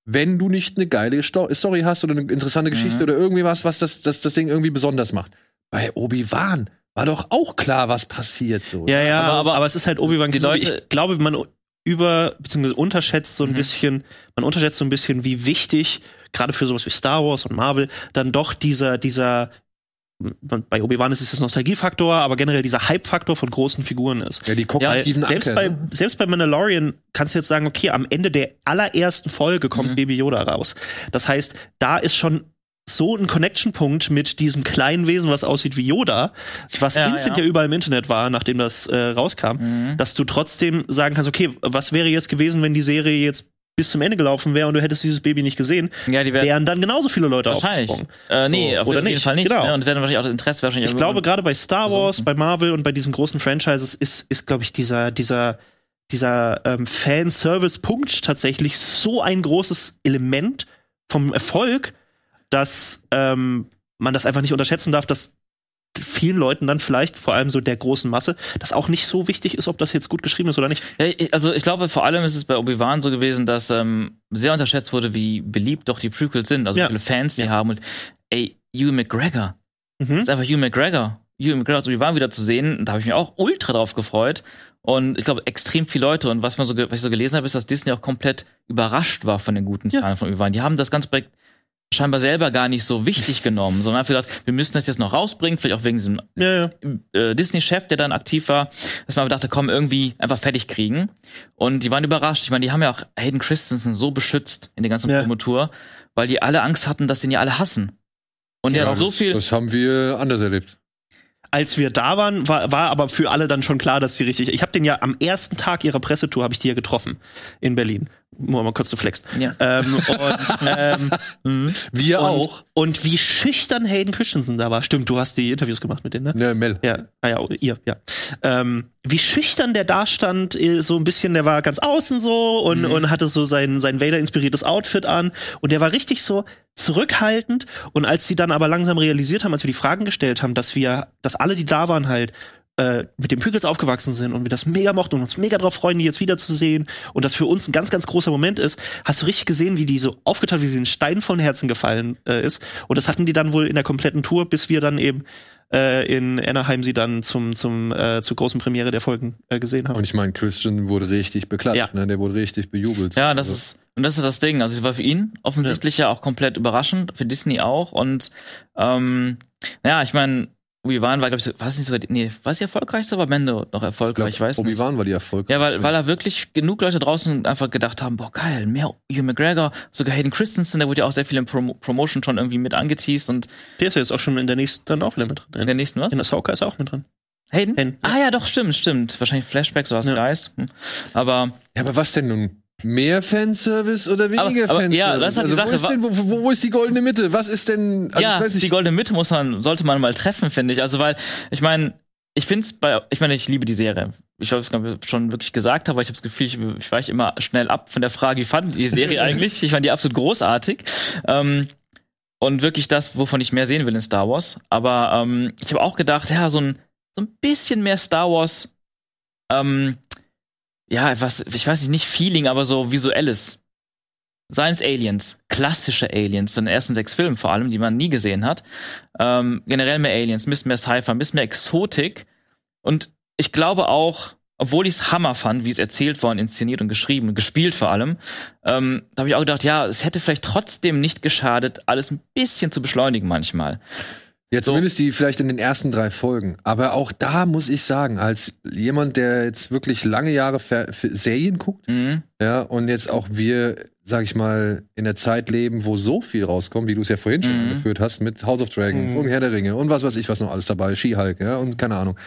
Wenn du nicht eine geile Sto Story hast oder eine interessante Geschichte Mhm. oder irgendwie was, was das, das, das Ding irgendwie besonders macht. Bei Obi-Wan war doch auch klar, was passiert so. Ja, ja, Aber- aber, aber es ist halt Obi-Wan Kenobi. Leute- Ich glaube, man über bzw. unterschätzt so ein Mhm. bisschen, man unterschätzt so ein bisschen, wie wichtig gerade für sowas wie Star Wars und Marvel dann doch dieser dieser bei Obi-Wan ist es das Nostalgiefaktor, aber generell dieser Hype-Faktor von großen Figuren ist. Ja, die kognitiven Selbst Anker, bei, ne? selbst bei Mandalorian kannst du jetzt sagen, okay, am Ende der allerersten Folge kommt Mhm. Baby Yoda raus. Das heißt, da ist schon so ein Connection-Punkt mit diesem kleinen Wesen, was aussieht wie Yoda, was Ja, instant ja. ja. überall im Internet war, nachdem das äh, rauskam, Mhm. dass du trotzdem sagen kannst, okay, was wäre jetzt gewesen, wenn die Serie jetzt bis zum Ende gelaufen wäre und du hättest dieses Baby nicht gesehen, Ja, die werden wären dann genauso viele Leute wahrscheinlich. aufgesprungen. Äh, nee, So, auf oder jeden nicht. Fall nicht. Genau. Ne? Und werden wahrscheinlich auch das Interesse wahrscheinlich Ich glaube, gerade bei Star Wars, gesunken. bei Marvel und bei diesen großen Franchises ist, ist glaube ich, dieser, dieser, dieser ähm, Fanservice-Punkt tatsächlich so ein großes Element vom Erfolg, dass ähm, man das einfach nicht unterschätzen darf, dass vielen Leuten dann vielleicht, vor allem so der großen Masse, das auch nicht so wichtig ist, ob das jetzt gut geschrieben ist oder nicht. Ja, also ich glaube, vor allem ist es bei Obi-Wan so gewesen, dass ähm, sehr unterschätzt wurde, wie beliebt doch die Prequels sind. Also Ja. wie viele Fans die Ja. haben. Und ey, Ewan McGregor. Mhm. Das ist einfach Ewan McGregor. Ewan McGregor als Obi-Wan wieder zu sehen, da habe ich mich auch ultra drauf gefreut. Und ich glaube, extrem viele Leute. Und was, man so, was ich so gelesen habe, ist, dass Disney auch komplett überrascht war von den guten Ja. Zahlen von Obi-Wan. Die haben das ganze Projekt scheinbar selber gar nicht so wichtig genommen, sondern einfach gedacht, wir müssen das jetzt noch rausbringen, vielleicht auch wegen diesem Ja, ja. äh, Disney-Chef, der dann aktiv war, dass man dachte, komm, irgendwie einfach fertig kriegen. Und die waren überrascht. Ich meine, die haben ja auch Hayden Christensen so beschützt in der ganzen Ja. Promotour, weil die alle Angst hatten, dass den ja alle hassen. Und der Ja, hat so das- viel. Das haben wir anders erlebt. als wir da waren, war, war aber für alle dann schon klar, dass sie richtig. Ich habe den ja am ersten Tag ihrer Pressetour habe ich die ja getroffen in Berlin. Nur mal kurz zu flex. Ja. Ähm, und, ähm, mhm. Wir und, auch. Und wie schüchtern Hayden Christensen da war. Stimmt, du hast die Interviews gemacht mit denen, ne? Ne, Mel. Ja, ah ja, ihr, ja. Ähm, wie schüchtern der da stand, eh, so ein bisschen, der war ganz außen so und, und hatte so sein, sein Vader-inspiriertes Outfit an. Und der war richtig so zurückhaltend. Und als sie dann aber langsam realisiert haben, als wir die Fragen gestellt haben, dass wir, dass alle, die da waren, halt äh, mit den Pügels aufgewachsen sind und wir das mega mochten und uns mega drauf freuen, die jetzt wiederzusehen und das für uns ein ganz, ganz großer Moment ist, hast du richtig gesehen, wie die so aufgeteilt, wie sie in Stein von Herzen gefallen äh, ist. Und das hatten die dann wohl in der kompletten Tour, bis wir dann eben äh, in Anaheim sie dann zum, zum, äh, zur großen Premiere der Folgen äh, gesehen haben. Und ich meine, Christian wurde richtig beklatscht, Ja. ne? Der wurde richtig bejubelt. Ja, das Also, ist und das ist das Ding. Also es war für ihn offensichtlich ja, auch komplett überraschend, für Disney auch. Und ähm, ja, ich meine, Obi-Wan war, glaube ich, war es nicht sogar, nee, war es die erfolgreichste, war Mendo noch erfolgreich, ich, weiß nicht. Obi-Wan war die Erfolg. Ja, weil, weil da wirklich genug Leute draußen einfach gedacht haben, boah, geil, mehr Hugh McGregor, sogar Hayden Christensen, der wurde ja auch sehr viel in Prom Promotion schon irgendwie mit angeteased und Der ist ja jetzt auch schon in der nächsten dann auch wieder mit drin. in der nächsten was? In Ahsoka ist er auch mit drin. Hayden? Hayden. Ah ja, doch, stimmt, stimmt. Wahrscheinlich Flashbacks oder was Ja. Geist. Hm. Aber Ja, aber was denn nun? Mehr Fanservice oder weniger Aber- aber- Fanservice? ja, das ist halt die also, wo, Sache, ist denn, wo, wo, ist die goldene Mitte? Was ist denn. Also ja, die goldene Mitte muss man, sollte man mal treffen, finde ich. Also, weil, ich meine, ich finde es bei, ich meine, ich liebe die Serie. Ich habe es schon wirklich gesagt, aber ich habe das Gefühl, ich, ich weiche immer schnell ab von der Frage, wie fand die Serie eigentlich? Ich fand die absolut großartig. Ähm, und wirklich das, wovon ich mehr sehen will in Star Wars. Aber ähm, ich habe auch gedacht, ja, so ein, so ein bisschen mehr Star Wars, ähm, ja, was, ich weiß nicht, nicht Feeling, aber so visuelles. Science Aliens, klassische Aliens, in den ersten sechs Filmen vor allem, die man nie gesehen hat. Ähm, generell mehr Aliens, ein bisschen mehr Sci-Fi, ein bisschen mehr Exotik. Und ich glaube auch, obwohl ich es Hammer fand, wie es erzählt worden, inszeniert und geschrieben, gespielt vor allem, ähm, da habe ich auch gedacht, ja, es hätte vielleicht trotzdem nicht geschadet, alles ein bisschen zu beschleunigen manchmal. Ja, zumindest die vielleicht in den ersten drei Folgen. Aber auch da muss ich sagen, als jemand, der jetzt wirklich lange Jahre Fer Serien guckt, Mhm. ja, und jetzt auch wir, sag ich mal, in der Zeit leben, wo so viel rauskommt, wie du es ja vorhin schon Mhm. angeführt hast, mit House of Dragons Mhm. und Herr der Ringe und was weiß ich, was noch alles dabei, She-Hulk, ja, und keine Ahnung.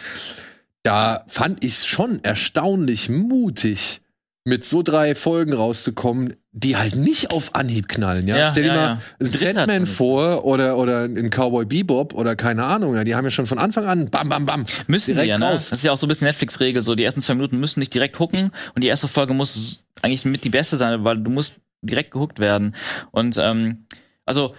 Da fand ich es schon erstaunlich mutig, mit so drei Folgen rauszukommen, die halt nicht auf Anhieb knallen, ja. Ja, Stell dir ja, mal ja. Sandman Teil. vor oder, oder einen Cowboy Bebop oder keine Ahnung, ja. Die haben ja schon von Anfang an bam, bam, bam. Müssen direkt die ja, ne? raus. Das ist ja auch so ein bisschen Netflix-Regel, so die ersten zwei Minuten müssen nicht direkt gucken und die erste Folge muss eigentlich mit die beste sein, weil du musst direkt gehuckt werden. Und ähm, also,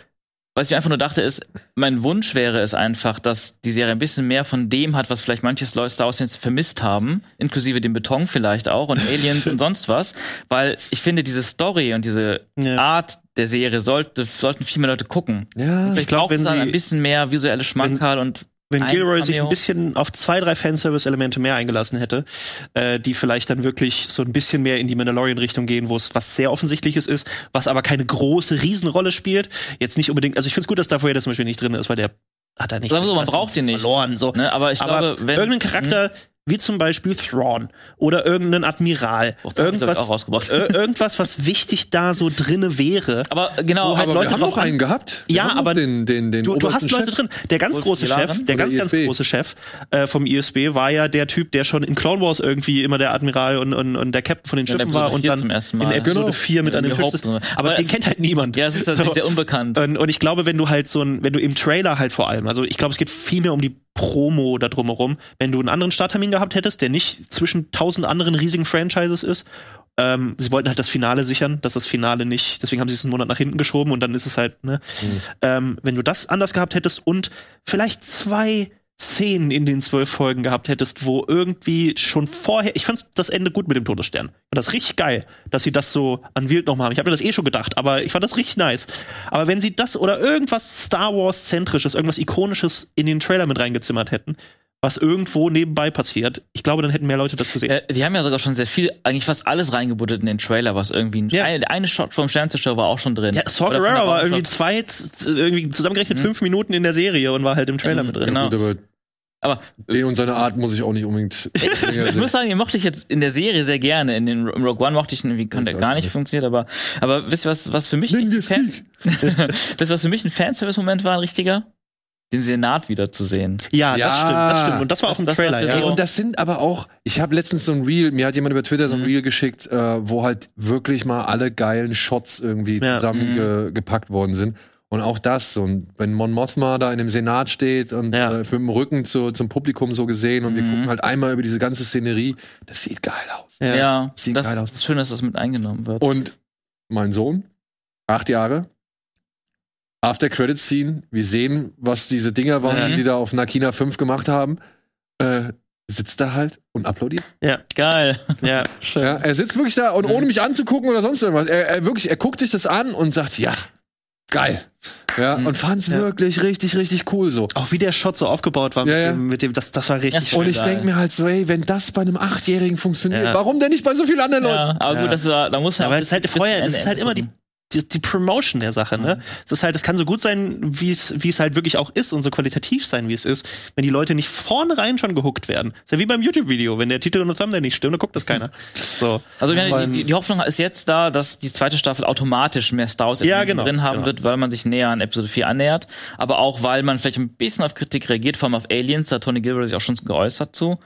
was ich einfach nur dachte, ist, mein Wunsch wäre es einfach, dass die Serie ein bisschen mehr von dem hat, was vielleicht manches Leute Star Wars jetzt vermisst haben, inklusive dem Beton vielleicht auch und Aliens und sonst was, weil ich finde, diese Story und diese Ja. Art der Serie sollte, sollten viel mehr Leute gucken. Ja, Vielleicht glaub, braucht es wenn dann sie- ein bisschen mehr visuelle Schmankerl und Wenn ein Gilroy sich Cameo. ein bisschen auf zwei, drei Fanservice-Elemente mehr eingelassen hätte, äh, die vielleicht dann wirklich so ein bisschen mehr in die Mandalorian-Richtung gehen, wo es was sehr Offensichtliches ist, was aber keine große Riesenrolle spielt. Jetzt nicht unbedingt, also ich finde es gut, dass Darth Vader zum Beispiel nicht drin ist, weil der hat da nicht. Sagen wir so, man braucht ihn nicht. Verloren, so. Ne, aber ich aber glaube, wenn irgendein Charakter, wie zum Beispiel Thrawn oder irgendein Admiral, Oh, irgendwas, auch rausgebracht. ir- irgendwas, was wichtig da so drinne wäre. aber genau, Wo halt aber Leute wir haben noch einen gehabt. Wir Ja, aber den, den, den Du, du hast Leute Chef. drin. Der ganz große Chef, der ganz, ganz ISB. große Chef äh, vom ISB war ja der Typ, der schon in Clone Wars irgendwie immer der Admiral und, und, und der Captain von den Ja, Schiffen Episode war und 4 dann zum ersten in. Episode Genau. 4 mit Ja, Schiff. Haupt- Aber, aber den kennt halt niemand. ja, es ist tatsächlich So. sehr unbekannt. Und, und ich glaube, wenn du halt so ein, wenn du im Trailer halt vor allem, also ich glaube, es geht viel mehr um die Promo da drumherum, wenn du einen anderen Starttermin gehabt hättest, der nicht zwischen tausend anderen riesigen Franchises ist. Ähm, sie wollten halt das Finale sichern, dass das Finale nicht, deswegen haben sie es einen Monat nach hinten geschoben und dann ist es halt, ne, ähm, wenn du das anders gehabt hättest und vielleicht zwei Szenen in den zwölf Folgen gehabt hättest, wo irgendwie schon vorher, ich fand das Ende gut mit dem Todesstern. Ich fand das richtig geil, dass sie das so an Wild nochmal haben. Ich habe mir das eh schon gedacht, aber ich fand das richtig nice. Aber wenn sie das oder irgendwas Star Wars zentrisches, irgendwas ikonisches in den Trailer mit reingezimmert hätten, was irgendwo nebenbei passiert, ich glaube, dann hätten mehr Leute das gesehen. Äh, die haben ja sogar schon sehr viel, eigentlich fast alles reingebuddelt in den Trailer, was irgendwie ein, Ja. eine, eine Shot vom Sternzerstörer war auch schon drin. ja, Saw Gerrera war irgendwie zwei, irgendwie zusammengerechnet fünf Minuten in der Serie und war halt im Trailer Mhm, mit drin. genau. Gut, aber den und seine Art muss ich auch nicht unbedingt. ich muss sagen, den mochte ich jetzt in der Serie sehr gerne. In den im Rogue One mochte ich ihn irgendwie, konnte gar nicht funktioniert, aber, aber wisst ihr was, was für mich Ninja Fan, ihr, was für mich ein Fanservice-Moment war, ein richtiger? Den Senat wiederzusehen. Ja, Ja. das stimmt, das stimmt. Und das war Das- auch im das Trailer, ja. Ey, so- und das sind aber auch, ich habe letztens so ein Reel, mir hat jemand über Twitter so ein Mhm. Reel geschickt, äh, wo halt wirklich mal alle geilen Shots irgendwie Ja. zusammengepackt worden sind. Und auch das, so, ein- wenn Mon Mothma da in dem Senat steht und Ja. äh, mit dem Rücken zu, zum Publikum so gesehen und wir Mhm. gucken halt einmal über diese ganze Szenerie, das sieht geil aus. Ja. Ja, Sieht das geil aus. ist schön, dass das mit eingenommen wird. Und mein Sohn, acht Jahre, After Credit Scene, wir sehen, was diese Dinger waren, Mhm. die sie da auf Nakina 5 gemacht haben, äh, sitzt da halt und applaudiert. Geil. Ja. Schön. Ja, er sitzt wirklich da und Mhm. ohne mich anzugucken oder sonst irgendwas. Er, er wirklich, er guckt sich das an und sagt, ja, geil. Ja, Mhm. und fand's Ja. wirklich richtig, richtig cool so. Auch wie der Shot so aufgebaut war Ja, mit, ja. Dem, mit dem, das, das war richtig Ja, Und ich geil. denk mir halt so, ey, wenn das bei einem Achtjährigen funktioniert, Ja. warum denn nicht bei so vielen anderen Leuten? Ja, aber Ja. gut, das war, da muss man Aber auch es ist halt vorher, das ist halt immer die. Die, die Promotion der Sache, ne? Es ist halt, es kann so gut sein, wie es, wie es halt wirklich auch ist und so qualitativ sein, wie es ist, wenn die Leute nicht vornherein schon gehuckt werden. ist ja wie beim YouTube-Video, wenn der Titel und das Thumbnail nicht stimmt, dann guckt das keiner. So. Also ich meine, Weil- die, die Hoffnung ist jetzt da, dass die zweite Staffel automatisch mehr Star Wars Ja, genau, drin haben genau. wird, weil man sich näher an Episode 4 annähert. Aber auch, weil man vielleicht ein bisschen auf Kritik reagiert, vor allem auf Aliens, da hat Tony Gilbert sich auch schon geäußert zu.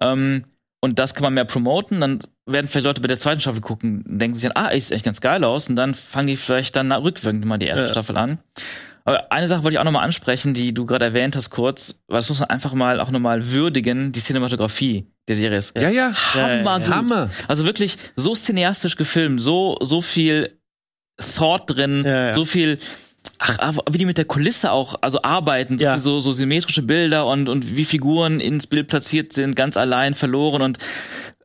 Ähm, und das kann man mehr promoten, dann werden vielleicht Leute bei der zweiten Staffel gucken, denken sich dann, ah, ist echt ganz geil aus, und dann fangen die vielleicht dann rückwirkend mal die erste Ja. Staffel an. Aber eine Sache wollte ich auch nochmal ansprechen, die du gerade erwähnt hast kurz, weil das muss man einfach mal auch nochmal würdigen, die Cinematografie der Serie ist Ja, ja. hammergut. Hammer. Also wirklich so cineastisch gefilmt, so, so viel Thought drin, Ja, ja. so viel, ach, ah, wie die mit der Kulisse auch, also arbeiten, so, Ja. so, so symmetrische Bilder und, und wie Figuren ins Bild platziert sind, ganz allein verloren und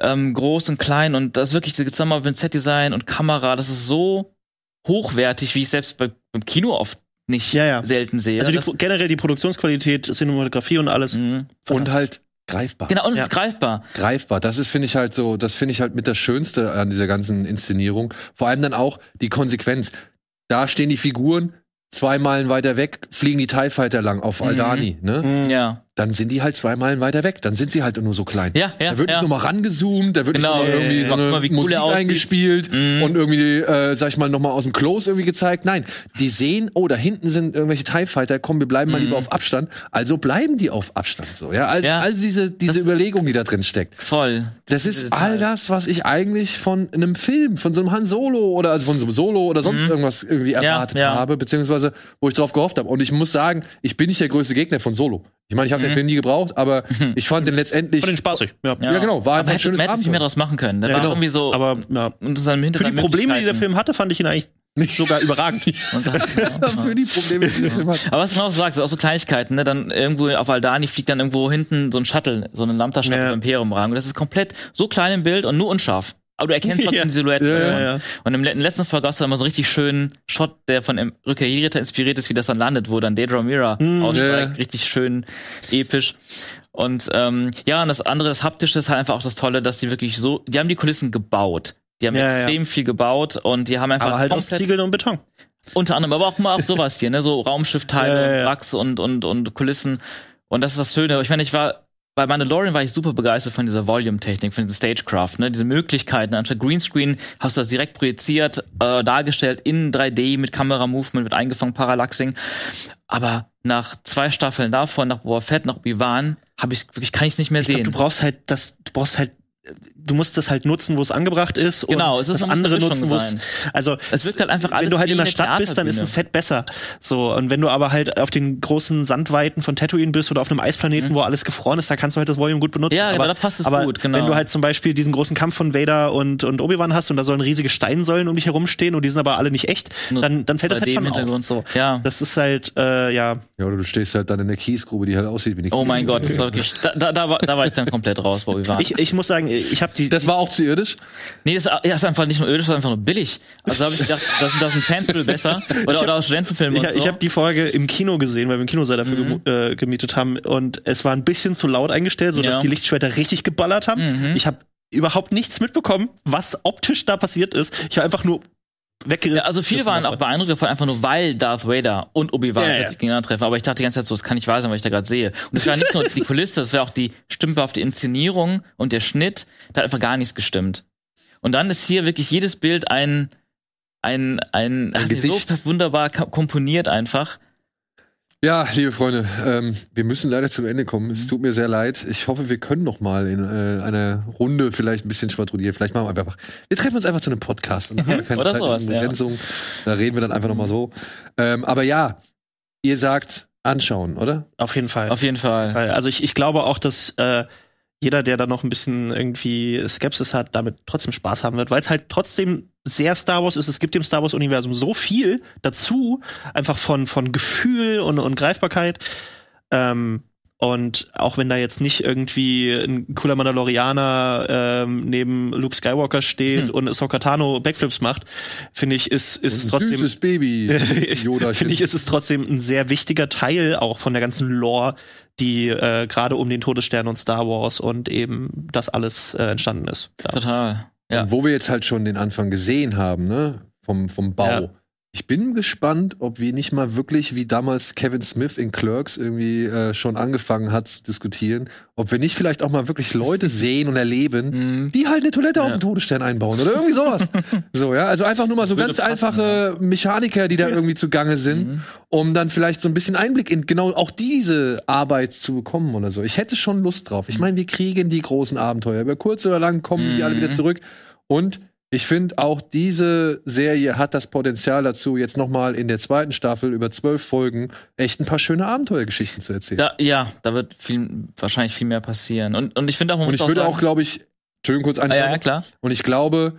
ähm, groß und klein und das ist wirklich diese Zusammenarbeit mit Set-Design und Kamera, das ist so hochwertig, wie ich selbst bei, beim Kino oft nicht Ja, ja. selten sehe. Also die, Das- generell die Produktionsqualität, Cinematografie und alles. Mhm. Und halt greifbar. Genau, und es Ja. ist greifbar. greifbar. Das ist, finde ich halt so, das finde ich halt mit das Schönste an dieser ganzen Inszenierung. Vor allem dann auch die Konsequenz. Da stehen die Figuren, zwei Meilen weiter weg, fliegen die TIE Fighter lang auf Aldani, ne? Mhm. Ja. Dann sind die halt zwei Meilen weiter weg. Dann sind sie halt nur so klein. Ja, ja. Da wird ja. nicht nochmal rangezoomt, da wird Genau, nicht irgendwie so eine mal, cool Musik aussieht. eingespielt Mhm. und irgendwie, äh, sag ich mal, nochmal aus dem Close irgendwie gezeigt. Nein, die sehen, oh, da hinten sind irgendwelche TIE Fighter, komm, wir bleiben mal Mhm. lieber auf Abstand. Also bleiben die auf Abstand so. Ja, all, Ja. all diese, diese Das- Überlegung, die da drin steckt. Voll. Das ist all das, was ich eigentlich von einem Film, von so einem Han Solo oder also von so einem Solo oder sonst Mhm. irgendwas irgendwie erwartet ja. habe, beziehungsweise wo ich drauf gehofft habe. Und ich muss sagen, ich bin nicht der größte Gegner von Solo. Ich meine, ich habe den Mhm. Film nie gebraucht, aber ich fand den letztlich. Von den spaßig. Ja. Ja, genau, war einfach Aber ein hätte, schönes hätte Abenteuer. mehr draus machen können. Der Ja, war genau. irgendwie so Aber ja. unter seinem hinter für die Probleme, die der. Film hatte, fand ich ihn eigentlich sogar überragend. Und das, ja, Für die Probleme, die der Film hat. Aber was du noch sagst, auch so Kleinigkeiten, ne? Dann irgendwo auf Aldani fliegt dann irgendwo hinten so ein Shuttle, so ein Lambda-Shuttle Ja. im Imperium rein. Und das ist komplett so klein im Bild und nur unscharf. Aber du erkennst trotzdem Ja. die Silhouette. Ja, ja. Und im le- letzten Folge hast du mal so einen richtig schönen Shot, der von Rückkehr Jedi-Ritter inspiriert ist, wie das dann landet, wo dann Daedra Mira Hm, aussteigt. Richtig schön episch. Und ähm, ja, und das andere, das Haptische ist halt einfach auch das Tolle, dass die wirklich so, die haben die Kulissen gebaut. Die haben extrem viel gebaut und die haben einfach Aber halt aus Ziegeln und Beton. unter anderem, aber auch mal auf sowas hier, ne, so Raumschiffteile, und Wracks und, und, und Kulissen. Und das ist das Schöne. Ich meine, ich war, bei Mandalorian war ich super begeistert von dieser Volume-Technik, von dieser Stagecraft, ne, diese Möglichkeiten. Anstatt Greenscreen hast du das direkt projiziert, äh, dargestellt in 3D mit Kamera-Movement, mit eingefangen Parallaxing. Aber nach zwei Staffeln davon, nach Boba Fett, nach Obi-Wan, habe ich wirklich, kann ich es nicht mehr Ich sehen. du brauchst halt das, du brauchst halt, du musst das halt nutzen, wo es angebracht ist. Genau, und es ist- das andere nutzen, wo es, also Es wirkt halt einfach alles wenn du halt in der Stadt bist, dann ist ein. Set besser. So und wenn du aber halt auf den großen Sandweiten von Tatooine bist oder auf einem Eisplaneten, wo alles gefroren ist, da kannst du halt das Volume gut benutzen. Mhm. Ja, aber, genau, da passt es aber gut, genau. Wenn du halt zum Beispiel diesen großen Kampf von Vader und und Obi-Wan hast und da sollen riesige Steinsäulen um dich herumstehen und die sind aber alle nicht echt, Nur dann dann fällt das halt 2D im schon Hintergrund. auf. So. Ja. Das ist halt äh, ja Ja, oder du stehst halt dann in der Kiesgrube, die halt aussieht wie eine Oh mein Kiesgrube. Gott, das war wirklich, da, da, da, war, da war ich dann komplett raus, wo wir waren. Ich, ich muss sagen, ich habe die. Das war auch zu irdisch. Nee, das ist einfach nicht nur irdisch, sondern einfach nur billig. Also habe ich gedacht, das, das ist ein Fanfilm besser. Oder, oder auch Studentenfilme Ich, und so. ich habe die Folge im Kino gesehen, weil wir einen Kinosaal dafür Mhm. äh, gemietet haben und es war ein bisschen zu laut eingestellt, sodass Ja. die Lichtschwerter richtig geballert haben. Mhm. Ich habe überhaupt nichts mitbekommen, was optisch da passiert ist. Ich war einfach nur weggeritten. Ja, also viele waren auch beeindruckt davon, einfach nur weil Darth Vader und Obi-Wan Ja, ja. jetzt gegeneinander treffen. Aber ich dachte die ganze Zeit so, das kann nicht wahr sein, was ich da gerade sehe. Und es war nicht nur die Kulisse, es war auch die stümperhafte Inszenierung und der Schnitt. Da hat einfach gar nichts gestimmt. Und dann ist hier wirklich jedes Bild ein, ein, ein, Ein nee, so wunderbar komponiert einfach. Ja, liebe Freunde, ähm, wir müssen leider zum Ende kommen. Es tut mir sehr leid. Ich hoffe, wir können noch mal in äh, einer Runde vielleicht ein bisschen schwadronieren. Vielleicht machen wir einfach. Wir treffen uns einfach zu einem Podcast und dann haben wir keine Oder sowas, ja. Begrenzung. Da reden wir dann einfach noch mal so. Ähm, aber ja, ihr sagt anschauen, oder? Auf jeden Fall. Auf jeden Fall. Fall. Also ich, ich glaube auch, dass äh, jeder, der da noch ein bisschen irgendwie Skepsis hat, damit trotzdem Spaß haben wird, weil es halt trotzdem sehr Star Wars ist. Es gibt dem Star Wars Universum so viel dazu, einfach von von Gefühl und, und Greifbarkeit. Ähm, und auch wenn da jetzt nicht irgendwie ein cooler Mandalorianer ähm, neben Luke Skywalker steht Hm. und Ahsoka Tano Backflips macht, finde ich, ist, ist es trotzdem süßes Baby. Finde ich, ist es trotzdem ein sehr wichtiger Teil auch von der ganzen Lore, die äh, gerade um den Todesstern und Star Wars und eben das alles äh, entstanden ist. Ja. Total. Ja. Und wo wir jetzt halt schon den Anfang gesehen haben, ne, vom, vom Bau. Ja. Ich bin gespannt, ob wir nicht mal wirklich, wie damals Kevin Smith in Clerks irgendwie äh, schon angefangen hat zu diskutieren, ob wir nicht vielleicht auch mal wirklich Leute sehen und erleben, Mhm. die halt eine Toilette auf Ja. den Todesstern einbauen oder irgendwie sowas. so, ja, also einfach nur mal so ganz passen, einfache Mechaniker, die da irgendwie zugange sind, Mhm. um dann vielleicht so ein bisschen Einblick in genau auch diese Arbeit zu bekommen oder so. Ich hätte schon Lust drauf. Ich meine, wir kriegen die großen Abenteuer. Über kurz oder lang kommen sie alle Mhm. wieder zurück. Und ich finde auch diese Serie hat das Potenzial dazu, jetzt noch mal in der zweiten Staffel über zwölf Folgen echt ein paar schöne Abenteuergeschichten zu erzählen. Da, ja, da wird viel, wahrscheinlich viel mehr passieren. Und, und ich finde auch, man Und muss ich würde sagen- auch, glaube ich, Entschuldigung, kurz Ah, ja, ja, klar. Und ich glaube,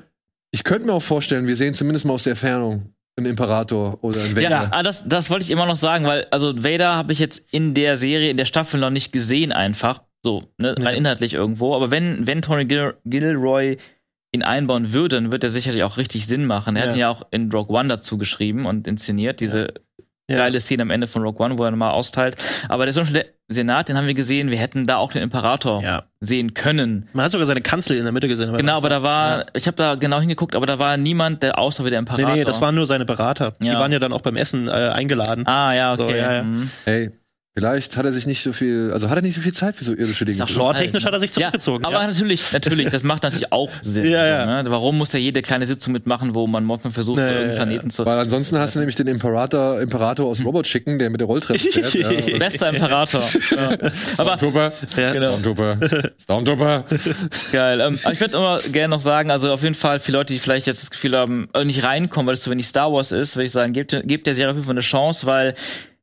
ich könnte mir auch vorstellen, wir sehen zumindest mal aus der Entfernung einen Imperator oder einen Vader. Ja, ah, das, das wollte ich immer noch sagen, weil, also Vader habe ich jetzt in der Serie, in der Staffel noch nicht gesehen, einfach. So, ne, Ja. rein inhaltlich irgendwo. Aber wenn, wenn Tony Gil Gilroy ihn einbauen würde, dann wird er sicherlich auch richtig Sinn machen. Er Ja. hat ihn ja auch in Rogue One dazu geschrieben und inszeniert, diese Ja. geile Szene am Ende von Rogue One, wo er mal austeilt. Aber der, Senat, den haben wir gesehen, wir hätten da auch den Imperator Ja. sehen können. Man hat sogar seine Kanzel in der Mitte gesehen. aber- Genau, aber da war, Ja. ich habe da genau hingeguckt, aber da war niemand, der außer wie der Nee, Imperator. nee, das waren nur seine Berater. Die waren ja dann auch beim Essen äh, eingeladen. Ah, ja, okay. So, ja, ja. Mhm. Hey, vielleicht hat er sich nicht so viel, also hat er nicht so viel Zeit für so irdische Dinge. Lore-technisch hat er sich zurückgezogen. Ja, aber ja. natürlich, natürlich, das macht natürlich auch Sinn. Ja, ja. So, ne? Warum muss er jede kleine Sitzung mitmachen, wo man Mothman versucht, Nee, so irgendeinen ja, Planeten zu. Weil ansonsten hast du nämlich den Imperator, Imperator aus Robot schicken, der mit der Rolltreppe fährt. ja. Bester Imperator. ja. Aber Stormtrooper, Ja. Genau. Stormtrooper, Stormtrooper. geil. Ähm, aber ich würde immer gerne noch sagen, also auf jeden Fall für Leute, die vielleicht jetzt das Gefühl haben, äh, nicht reinkommen, weil es zu wenig Star Wars ist, würde ich sagen, gebt, gebt der Serie auf jeden Fall eine Chance, weil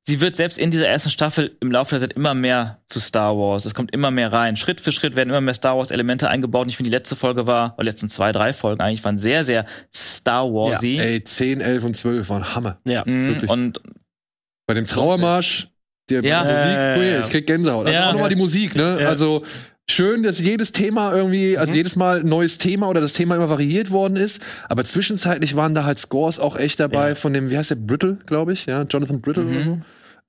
sie wird selbst in dieser ersten Staffel im Laufe der Zeit immer mehr zu Star Wars. Es kommt immer mehr rein. Schritt für Schritt werden immer mehr Star Wars Elemente eingebaut. Und ich finde, die letzte Folge war, oder die letzten zwei, drei Folgen eigentlich waren sehr, sehr Star Warsy. Ey, 10, 11 und 12 waren Hammer. Ja. Mhm, wirklich. und Bei dem Trauermarsch, der Ja. Musik, Ja, ja, ja. ich krieg Gänsehaut. Also Ja. auch nochmal die Musik, ne? Ja. Also schön, dass jedes Thema irgendwie, Mhm. also jedes Mal ein neues Thema oder das Thema immer variiert worden ist. Aber zwischenzeitlich waren da halt Scores auch echt dabei Ja. von dem, wie heißt der, Brittle, glaube ich, ja, Jonathan Brittle Mhm. oder so.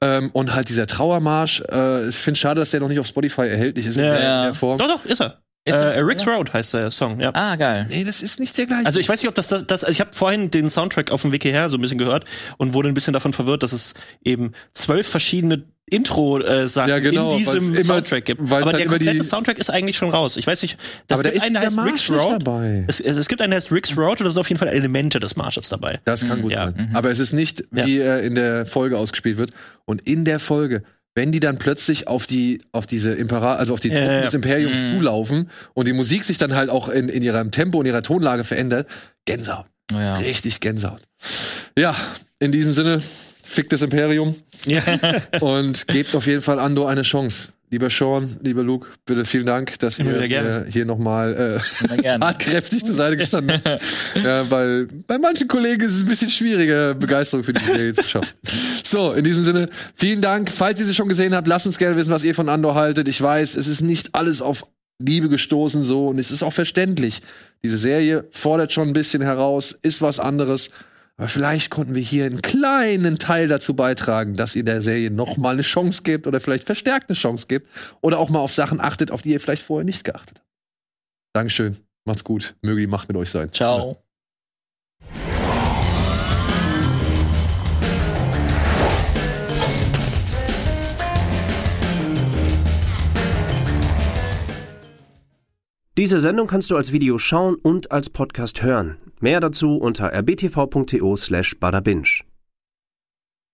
Ähm, und halt dieser Trauermarsch, äh, ich finde schade, dass der noch nicht auf Spotify erhältlich ist in, Ja. der, in der Form. Doch, doch, ist er. Äh? Rick's Road heißt der Song, ja. ah, geil. Nee, das ist nicht der gleiche. Also ich weiß nicht, ob das das, das also ich habe vorhin den Soundtrack auf dem Weg hierher so ein bisschen gehört und wurde ein bisschen davon verwirrt, dass es eben zwölf verschiedene Intro-Sachen Ja, genau, in diesem immer- Soundtrack gibt. Aber halt der immer die- komplette Soundtrack ist eigentlich schon raus. Ich weiß nicht, das aber da gibt ist einen, der heißt Rick's Road. dabei. Es, es, es gibt einen, der heißt Rick's Road und da sind auf jeden Fall Elemente des Marsches dabei. Das kann gut Ja. sein. Aber es ist nicht, Ja. wie er in der Folge ausgespielt wird. Und in der Folge, wenn die dann plötzlich auf die, auf diese Impera also auf die Ja, Truppen ja, ja. des Imperiums Mhm. zulaufen und die Musik sich dann halt auch in, in ihrem Tempo und ihrer Tonlage verändert, Gänsehaut. Ja. Richtig Gänsehaut. Ja, in diesem Sinne, fick das Imperium Ja. und gebt auf jeden Fall Andor eine Chance. Lieber Sean, lieber Luke, bitte vielen Dank, dass Immer ihr mir hier nochmal äh, tatkräftig zur Seite gestanden habt. ja, weil bei manchen Kollegen ist es ein bisschen schwieriger, Begeisterung für die Serie zu schaffen. So, in diesem Sinne, vielen Dank. Falls ihr sie schon gesehen habt, lasst uns gerne wissen, was ihr von Andor haltet. Ich weiß, es ist nicht alles auf Liebe gestoßen so und es ist auch verständlich. Diese Serie fordert schon ein bisschen heraus, ist was anderes. Aber vielleicht konnten wir hier einen kleinen Teil dazu beitragen, dass ihr der Serie noch mal eine Chance gebt oder vielleicht verstärkt eine Chance gebt oder auch mal auf Sachen achtet, auf die ihr vielleicht vorher nicht geachtet habt. Dankeschön. Macht's gut. Möge die Macht mit euch sein. Ciao. Diese Sendung kannst du als Video schauen und als Podcast hören. Mehr dazu unter rbtv.to slash badabinch.